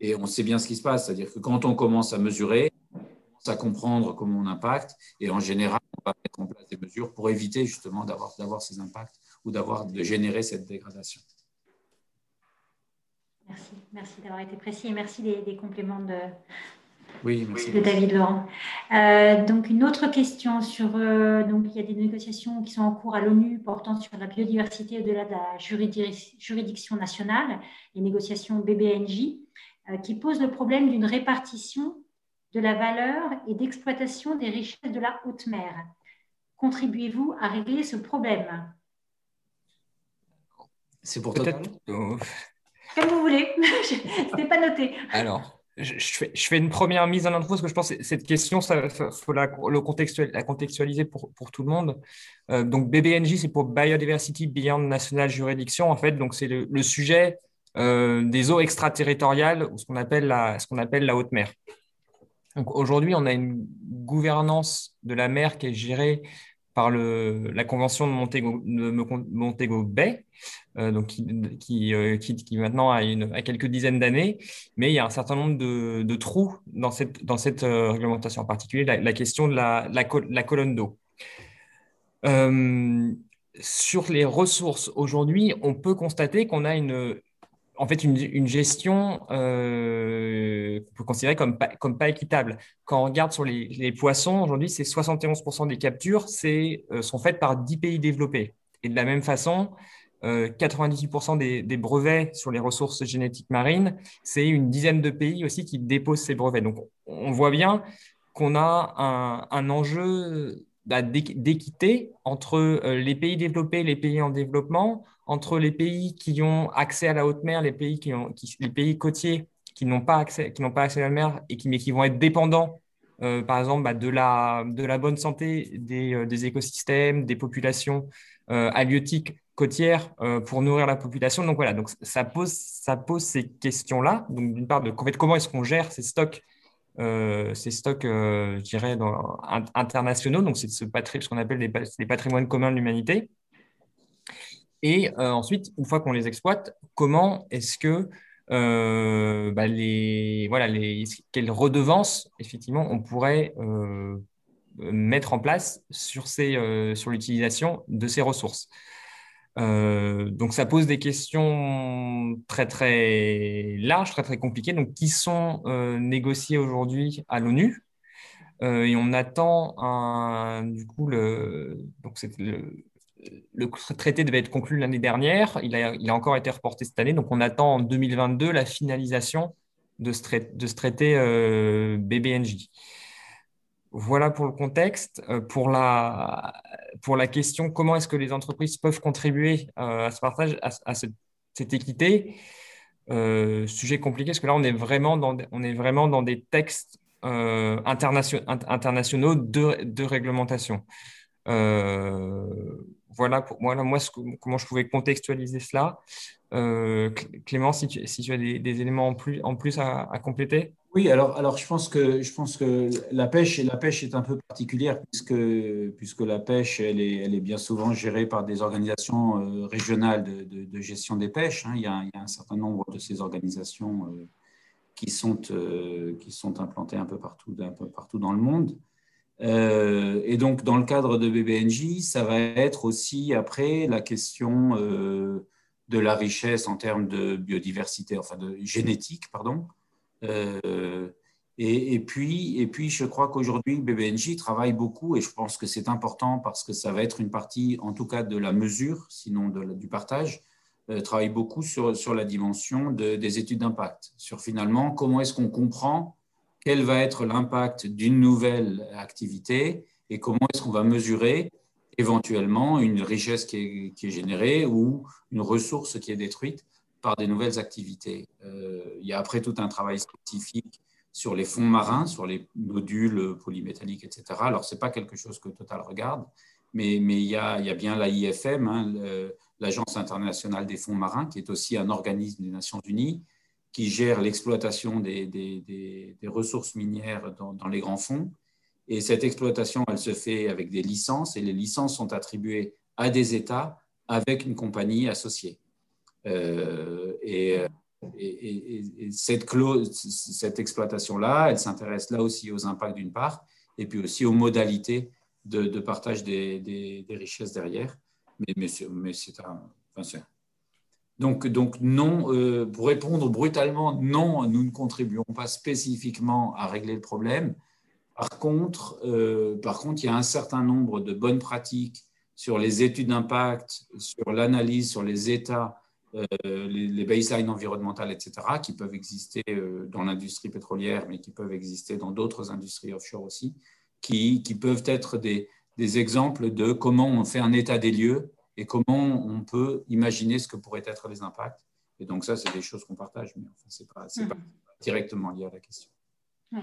et on sait bien ce qui se passe. C'est-à-dire que quand on commence à mesurer, on commence à comprendre comment on impacte et en général, on va mettre en place des mesures pour éviter justement d'avoir ces impacts ou d'avoir de générer cette dégradation. Merci, merci d'avoir été précis et merci des compléments de, oui, de David Laurent. Euh, donc une autre question sur euh, donc il y a des négociations qui sont en cours à l'ONU portant sur la biodiversité au-delà de la juridiction nationale, les négociations BBNJ, euh, qui posent le problème d'une répartition de la valeur et d'exploitation des richesses de la haute mer. Contribuez-vous à régler ce problème? C'est pour toi. *laughs* Comme vous voulez. *laughs* Ce n'est pas noté. Alors je, fais, je, une première mise en intro parce que je pense que cette question, il faut la, contextualiser pour, tout le monde. Euh, donc, BBNJ, c'est pour Biodiversity Beyond National Jurisdiction, en fait. Donc, c'est le, sujet euh, des eaux extraterritoriales, ce qu'on appelle, la, ce qu'on appelle la haute mer. Aujourd'hui, on a une gouvernance de la mer qui est gérée par la convention de Montego, Bay, euh, donc qui, euh, maintenant a, quelques dizaines d'années, mais il y a un certain nombre de, trous dans cette, euh, réglementation, en particulier la, question de la colonne d'eau. sur les ressources, aujourd'hui, on peut constater qu'on a une, en fait une, gestion euh, qu'on peut considérer comme pas, équitable. Quand on regarde sur les, poissons, aujourd'hui, c'est 71% des captures euh, sont faites par 10 pays développés. Et de la même façon, 98% euh, des, brevets sur les ressources génétiques marines, c'est une dizaine de pays aussi qui déposent ces brevets. Donc, on voit bien qu'on a un, enjeu d'équité entre euh, les pays développés et les pays en développement, entre les pays qui ont accès à la haute mer, les pays, qui ont, les pays côtiers qui n'ont pas accès, qui n'ont pas accès à la mer et qui, mais qui vont être dépendants, euh, par exemple, bah, de, la, de la bonne santé des, euh, des écosystèmes, des populations euh, halieutiques côtières pour nourrir la population. Donc voilà, donc ça pose, ça pose ces questions-là. Donc d'une part, de, comment est-ce qu'on gère ces stocks ces stocks, je dirais, internationaux? Donc, c'est ce, qu'on appelle les, patrimoines communs de l'humanité. Et ensuite, une fois qu'on les exploite, comment est-ce que euh, bah, les, voilà, les, quelles redevances, effectivement, on pourrait euh, mettre en place sur, euh, sur l'utilisation de ces ressources? donc, ça pose des questions très, très larges, très, très compliquées, donc, qui sont négociées aujourd'hui à l'ONU? et on attend un, du coup le, donc c'est le, le traité devait être conclu l'année dernière. Il a, encore été reporté cette année. Donc, on attend en 2022 la finalisation de ce, traité, euh, BBNJ. Voilà pour le contexte. Euh, pour, la, question, comment est-ce que les entreprises peuvent contribuer euh, à ce partage, à, cette équité Sujet compliqué, parce que là, on est vraiment dans, des textes internationaux de réglementation voilà moi, comment je pouvais contextualiser cela. Euh, Clément, si tu, as des, éléments en plus, en plus à, compléter Oui, alors, je, pense que, la pêche, est un peu particulière puisque, la pêche, elle est, bien souvent gérée par des organisations euh, régionales de, gestion des pêches. Hein. Il, y a, il, y a, un certain nombre de ces organisations euh, qui, sont, qui sont implantées un peu partout, un peu partout dans le monde. Euh, et donc, dans le cadre de BBNJ, ça va être aussi après la question euh, de la richesse en termes de biodiversité, enfin de génétique, pardon. Euh, et, puis, et puis, je crois qu'aujourd'hui, BBNJ travaille beaucoup, et je pense que c'est important parce que ça va être une partie, en tout cas, de la mesure, sinon de, du partage, travaille beaucoup sur, sur la dimension de, des études d'impact, sur finalement comment est-ce qu'on comprend quel va être l'impact d'une nouvelle activité et comment est-ce qu'on va mesurer éventuellement une richesse qui est, générée ou une ressource qui est détruite par des nouvelles activités. Euh, il y a après tout un travail spécifique sur les fonds marins, sur les nodules polymétalliques, etc. Alors, ce n'est pas quelque chose que Total regarde, mais, mais il, y a, il, y a, bien l'AIFM, hein, l'Agence internationale des fonds marins, qui est aussi un organisme des Nations Unies, qui gère l'exploitation des, ressources minières dans, les grands fonds. Et cette exploitation, elle se fait avec des licences, et les licences sont attribuées à des États avec une compagnie associée. Euh, et, et, cette, exploitation-là, elle s'intéresse là aussi aux impacts d'une part, et puis aussi aux modalités de, partage des, des, richesses derrière. Mais, mais, mais c'est un, enfin, donc, non, euh, pour répondre brutalement, non, nous ne contribuons pas spécifiquement à régler le problème. Par contre, euh, par contre, il y a un certain nombre de bonnes pratiques sur les études d'impact, sur l'analyse, sur les états, euh, les, les, baselines environnementales, etc., qui peuvent exister dans l'industrie pétrolière, mais qui peuvent exister dans d'autres industries offshore aussi, qui, qui peuvent être des, des exemples de comment on fait un état des lieux et comment on peut imaginer ce que pourraient être les impacts. Et donc ça, c'est des choses qu'on partage, mais enfin, ce n'est pas, pas, mhm. directement lié à la question. Oui.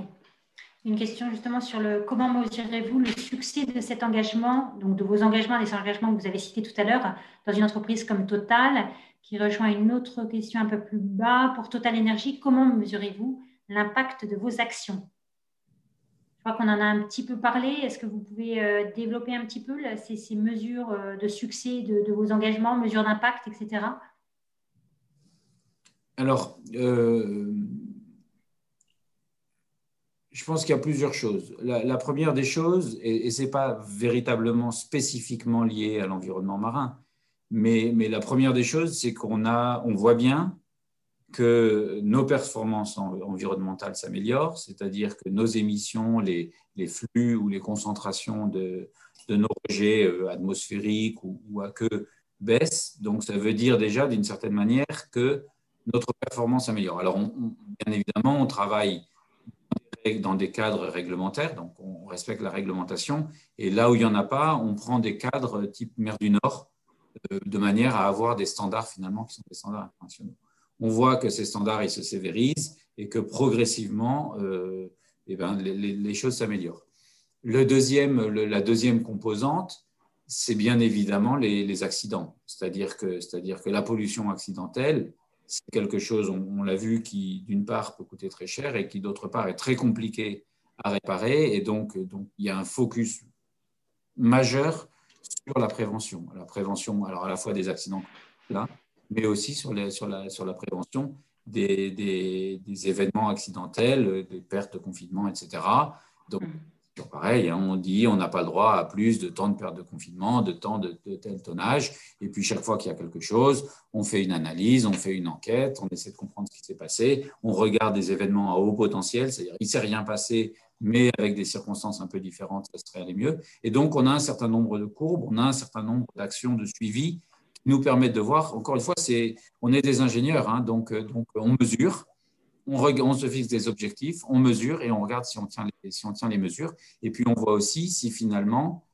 Une question justement sur le comment mesurez-vous le succès de cet engagement, donc de vos engagements, des engagements que vous avez cités tout à l'heure, dans une entreprise comme Total, qui rejoint une autre question un peu plus bas. Pour Total Énergie, comment mesurez-vous l'impact de vos actions? Qu'on en a un petit peu parlé. Est-ce que vous pouvez euh, développer un petit peu ces, mesures euh, de succès de, vos engagements, mesures d'impact, etc. Alors, euh, je pense qu'il y a plusieurs choses. La, première des choses, et, ce n'est pas véritablement spécifiquement lié à l'environnement marin, mais, mais, la première des choses, c'est qu'on on voit bien que nos performances environnementales s'améliorent, c'est-à-dire que nos émissions, les, flux ou les concentrations de, nos rejets euh, atmosphériques ou, à queue baissent. Donc, ça veut dire déjà, d'une certaine manière, que notre performance s'améliore. Alors, bien évidemment, on travaille dans des cadres réglementaires, donc on respecte la réglementation, et là où il n'y en a pas, on prend des cadres type mer du Nord, euh, de manière à avoir des standards finalement qui sont des standards internationaux on voit que ces standards ils se sévérisent et que progressivement, euh, eh ben, les, choses s'améliorent. Le deuxième, la deuxième composante, c'est bien évidemment les, accidents. C'est-à-dire que, c'est-à-dire que la pollution accidentelle, c'est quelque chose, on, l'a vu, qui d'une part peut coûter très cher et qui d'autre part est très compliqué à réparer. Et donc, donc il y a un focus majeur sur la prévention. La prévention, alors à la fois des accidents, là, mais aussi sur, les, sur, la, sur la prévention des, des, événements accidentels, des pertes de confinement, etc. Donc, mmh. pareil, hein, on dit on n'a pas le droit à plus de temps de perte de confinement, de temps de, tel tonnage. Et puis, chaque fois qu'il y a quelque chose, on fait une analyse, on fait une enquête, on essaie de comprendre ce qui s'est passé, on regarde des événements à haut potentiel, c'est-à-dire il ne s'est rien passé, mais avec des circonstances un peu différentes, ça serait aller mieux. Et donc, on a un certain nombre de courbes, on a un certain nombre d'actions de suivi nous permettent de voir, encore une fois, c'est, on est des ingénieurs, hein, donc, euh, donc on mesure, on, on, se fixe des objectifs, on mesure et on regarde si on tient les, si on tient les mesures. Et puis on voit aussi si finalement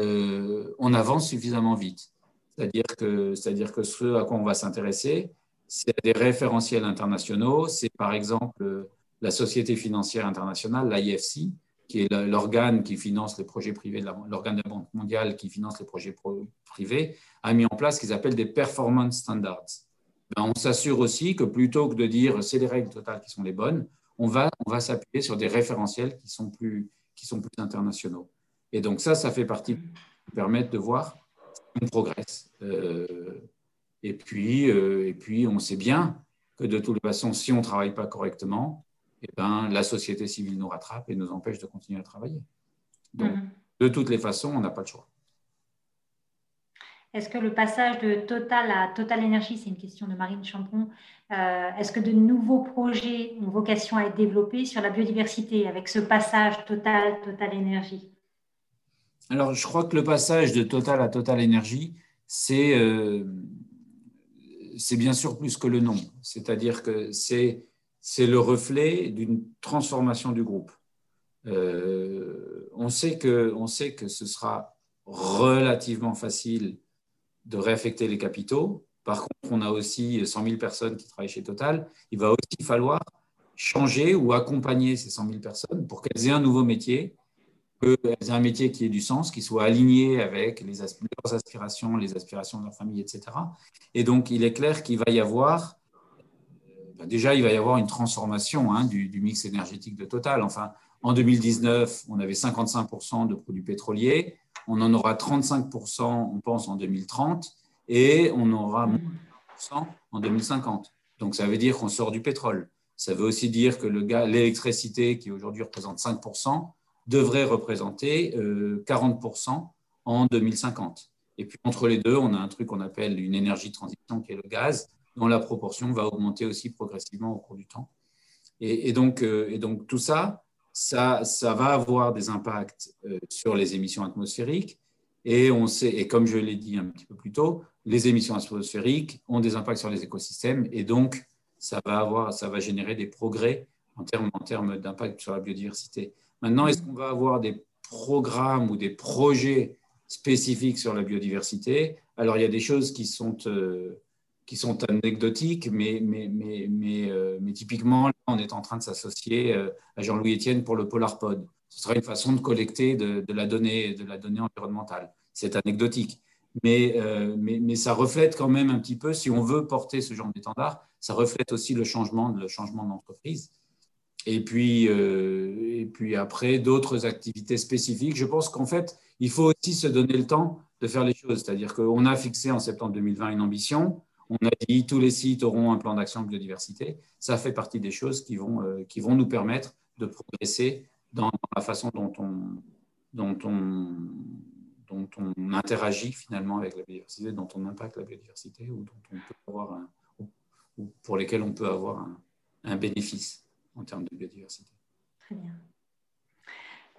euh, on avance suffisamment vite. C'est-à-dire que, c'est-à-dire que ce à quoi on va s'intéresser, c'est des référentiels internationaux. C'est par exemple la Société financière internationale, l'IFC, qui est l'organe qui finance les projets privés, l'organe de la Banque mondiale qui finance les projets privés, a mis en place ce qu'ils appellent des performance standards. Ben, on s'assure aussi que plutôt que de dire c'est les règles totales qui sont les bonnes, on va, on va s'appuyer sur des référentiels qui sont, plus, qui sont plus internationaux. Et donc ça, ça fait partie qui permettre de voir si on progresse. Euh, et, puis, euh, et puis, on sait bien que de toute façon, si on ne travaille pas correctement, eh ben, la société civile nous rattrape et nous empêche de continuer à travailler. Donc, mhm. de toutes les façons, on n'a pas de choix. Est-ce que le passage de Total à Total Énergie, c'est une question de Marine Champon, euh, est-ce que de nouveaux projets ont vocation à être développés sur la biodiversité avec ce passage Total, Total Énergie Alors, je crois que le passage de Total à Total Énergie, c'est euh, bien sûr plus que le nom. C'est-à-dire que c'est c'est le reflet d'une transformation du groupe. Euh, on, sait que, on sait que ce sera relativement facile de réaffecter les capitaux. Par contre, on a aussi 100 000 personnes qui travaillent chez Total. Il va aussi falloir changer ou accompagner ces 100 000 personnes pour qu'elles aient un nouveau métier, qu'elles aient un métier qui ait du sens, qui soit aligné avec les leurs aspirations, les aspirations de leur famille, etc. Et donc, il est clair qu'il va y avoir bah, déjà, il va y avoir une transformation hein, du, mix énergétique de Total. Enfin, en 2019, on avait 55% de produits pétroliers. On en aura 35%, on pense, en 2030. Et on aura moins de en 2050. Donc, ça veut dire qu'on sort du pétrole. Ça veut aussi dire que l'électricité, qui aujourd'hui représente 5%, devrait représenter 40% euh, en 2050. Et puis, entre les deux, on a un truc qu'on appelle une énergie de transition, qui est le gaz, dont la proportion va augmenter aussi progressivement au cours du temps. Et, donc, euh, et donc, tout ça, ça, va avoir des impacts euh, sur les émissions atmosphériques. Et on sait, comme je l'ai dit un petit peu plus tôt, les émissions atmosphériques ont des impacts sur les écosystèmes et donc ça va avoir, ça va générer des progrès en termes, en termes d'impact sur la biodiversité. Maintenant, est-ce qu'on va avoir des programmes ou des projets spécifiques sur la biodiversité? Alors, il y a des choses qui sont euh, qui sont anecdotiques, mais, mais, mais, euh, mais typiquement, là, on est en train de s'associer euh, à Jean-Louis Etienne pour le PolarPod. Ce sera une façon de collecter de, de la, donnée, de la donnée environnementale. C'est anecdotique. Mais, euh, mais, mais, ça reflète quand même un petit peu, si on veut porter ce genre d'étendard, ça reflète aussi le changement, le changement d'entreprise. Et puis, et puis après, d'autres activités spécifiques. Je pense qu'en fait, il faut aussi se donner le temps de faire les choses. C'est-à-dire qu'on a fixé en septembre 2020 une ambition. On a dit tous les sites auront un plan d'action biodiversité. Ça fait partie des choses qui vont, euh, qui vont nous permettre de progresser dans, la façon dont on, dont, on, dont on interagit finalement avec la biodiversité, dont on impacte la biodiversité ou, dont on peut avoir ou pour lesquels on peut avoir un, un bénéfice en termes de biodiversité. Très bien.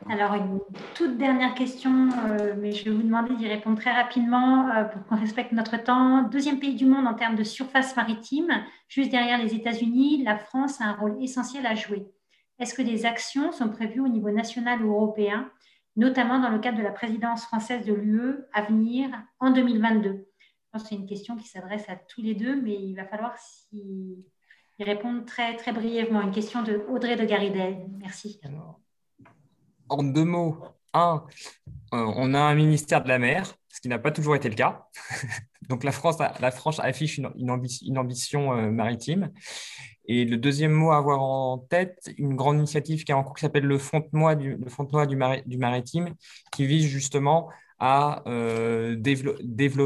Alors, une toute dernière question, euh, mais je vais vous demander d'y répondre très rapidement euh, pour qu'on respecte notre temps. Deuxième pays du monde en termes de surface maritime, juste derrière les États-Unis, la France a un rôle essentiel à jouer. Est-ce que des actions sont prévues au niveau national ou européen, notamment dans le cadre de la présidence française de l'UE à venir en 2022 Je pense que c'est une question qui s'adresse à tous les deux, mais il va falloir s'y répondre très, très brièvement. Une question de Audrey de Garidel. Merci. En deux mots, un, euh, on a un ministère de la mer, ce qui n'a pas toujours été le cas. *laughs* Donc la France, la France affiche une, ambition, euh, maritime. Et le deuxième mot à avoir en tête, une grande initiative qui est en cours qui s'appelle le Fontenoy du, du, maritime, qui vise justement à euh, développer,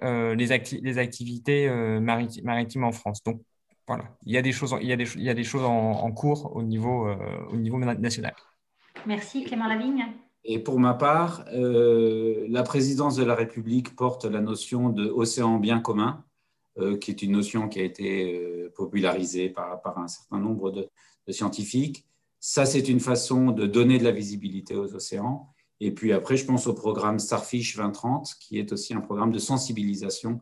les, les, activités maritimes en France. Donc voilà, il y a des choses, il y a des, il y a des choses en, cours au niveau, au niveau national. Merci Clément Lavigne. Et pour ma part, la présidence de la République porte la notion de océan bien commun, qui est une notion qui a été popularisée par, par un certain nombre de, de scientifiques. Ça, c'est une façon de donner de la visibilité aux océans. Et puis après, je pense au programme Starfish 2030, qui est aussi un programme de sensibilisation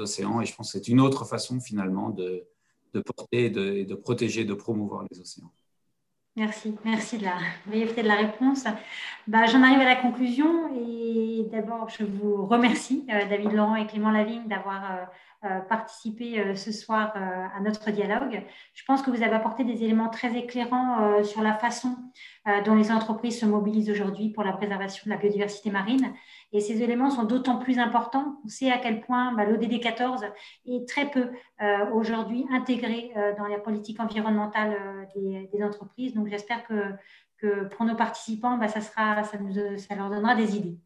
océans. Et je pense que c'est une autre façon finalement de, porter, de, de protéger, de promouvoir les océans. Merci, merci de la brièveté de la réponse. Bah, J'en arrive à la conclusion et d'abord, je vous remercie, euh, David Laurent et Clément Lavigne, d'avoir euh, euh, participer euh, ce soir à notre dialogue. Je pense que vous avez apporté des éléments très éclairants sur la façon dont les entreprises se mobilisent aujourd'hui pour la préservation de la biodiversité marine. Et ces éléments sont d'autant plus importants. On sait à quel point bah, l'ODD 14 est très peu aujourd'hui intégré dans la politique environnementale des, des entreprises. Donc j'espère que pour nos participants, bah, ça, leur donnera des idées.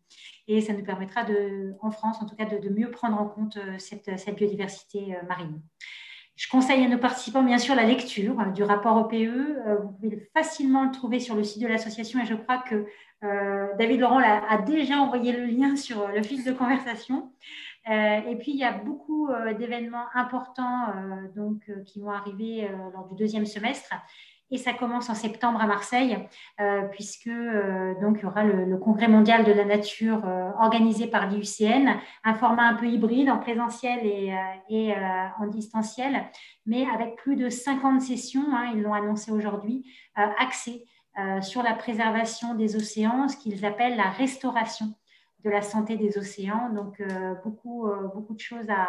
Et ça nous permettra, de, en France en tout cas, de, mieux prendre en compte euh, cette, biodiversité euh, marine. Je conseille à nos participants, bien sûr, la lecture euh, du rapport OPE. Vous pouvez facilement le trouver sur le site de l'association et je crois que David Laurent a, déjà envoyé le lien sur le fil de conversation. et puis, il y a beaucoup d'événements importants donc, qui vont arriver lors du deuxième semestre et ça commence en septembre à Marseille, euh, puisque euh, donc il y aura le, congrès mondial de la nature euh, organisé par l'IUCN, un format un peu hybride en présentiel et, en distanciel, mais avec plus de 50 sessions, hein, ils l'ont annoncé aujourd'hui, axées sur la préservation des océans, ce qu'ils appellent la restauration de la santé des océans. Donc beaucoup, beaucoup de choses à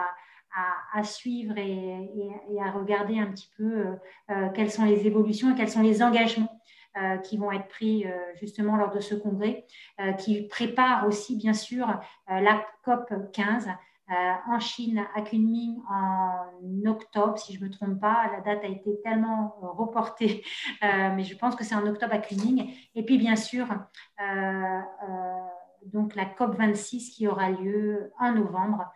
à, suivre et, à regarder un petit peu euh, euh, quelles sont les évolutions et quels sont les engagements euh, qui vont être pris justement lors de ce congrès, qui prépare aussi bien sûr la COP 15 en Chine à Kunming en octobre, si je ne me trompe pas. La date a été tellement reportée, *laughs* mais je pense que c'est en octobre à Kunming. Et puis, bien sûr, donc la COP 26 qui aura lieu en novembre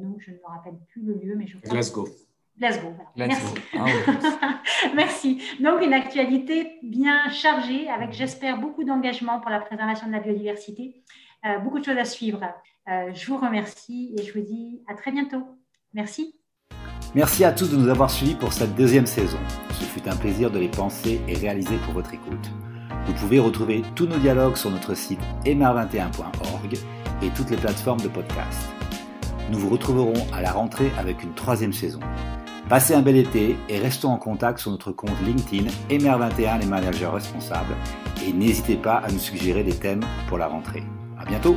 donc, je ne me rappelle plus le lieu, mais je crois. Glasgow. Glasgow, Merci. Ah *laughs* Merci. Donc, une actualité bien chargée, avec, j'espère, beaucoup d'engagement pour la préservation de la biodiversité. Euh, beaucoup de choses à suivre. Euh, je vous remercie et je vous dis à très bientôt. Merci. Merci à tous de nous avoir suivis pour cette deuxième saison. Ce fut un plaisir de les penser et réaliser pour votre écoute. Vous pouvez retrouver tous nos dialogues sur notre site mr21.org et toutes les plateformes de podcast. Nous vous retrouverons à la rentrée avec une troisième saison. Passez un bel été et restons en contact sur notre compte LinkedIn MR21 les managers responsables et n'hésitez pas à nous suggérer des thèmes pour la rentrée. À bientôt!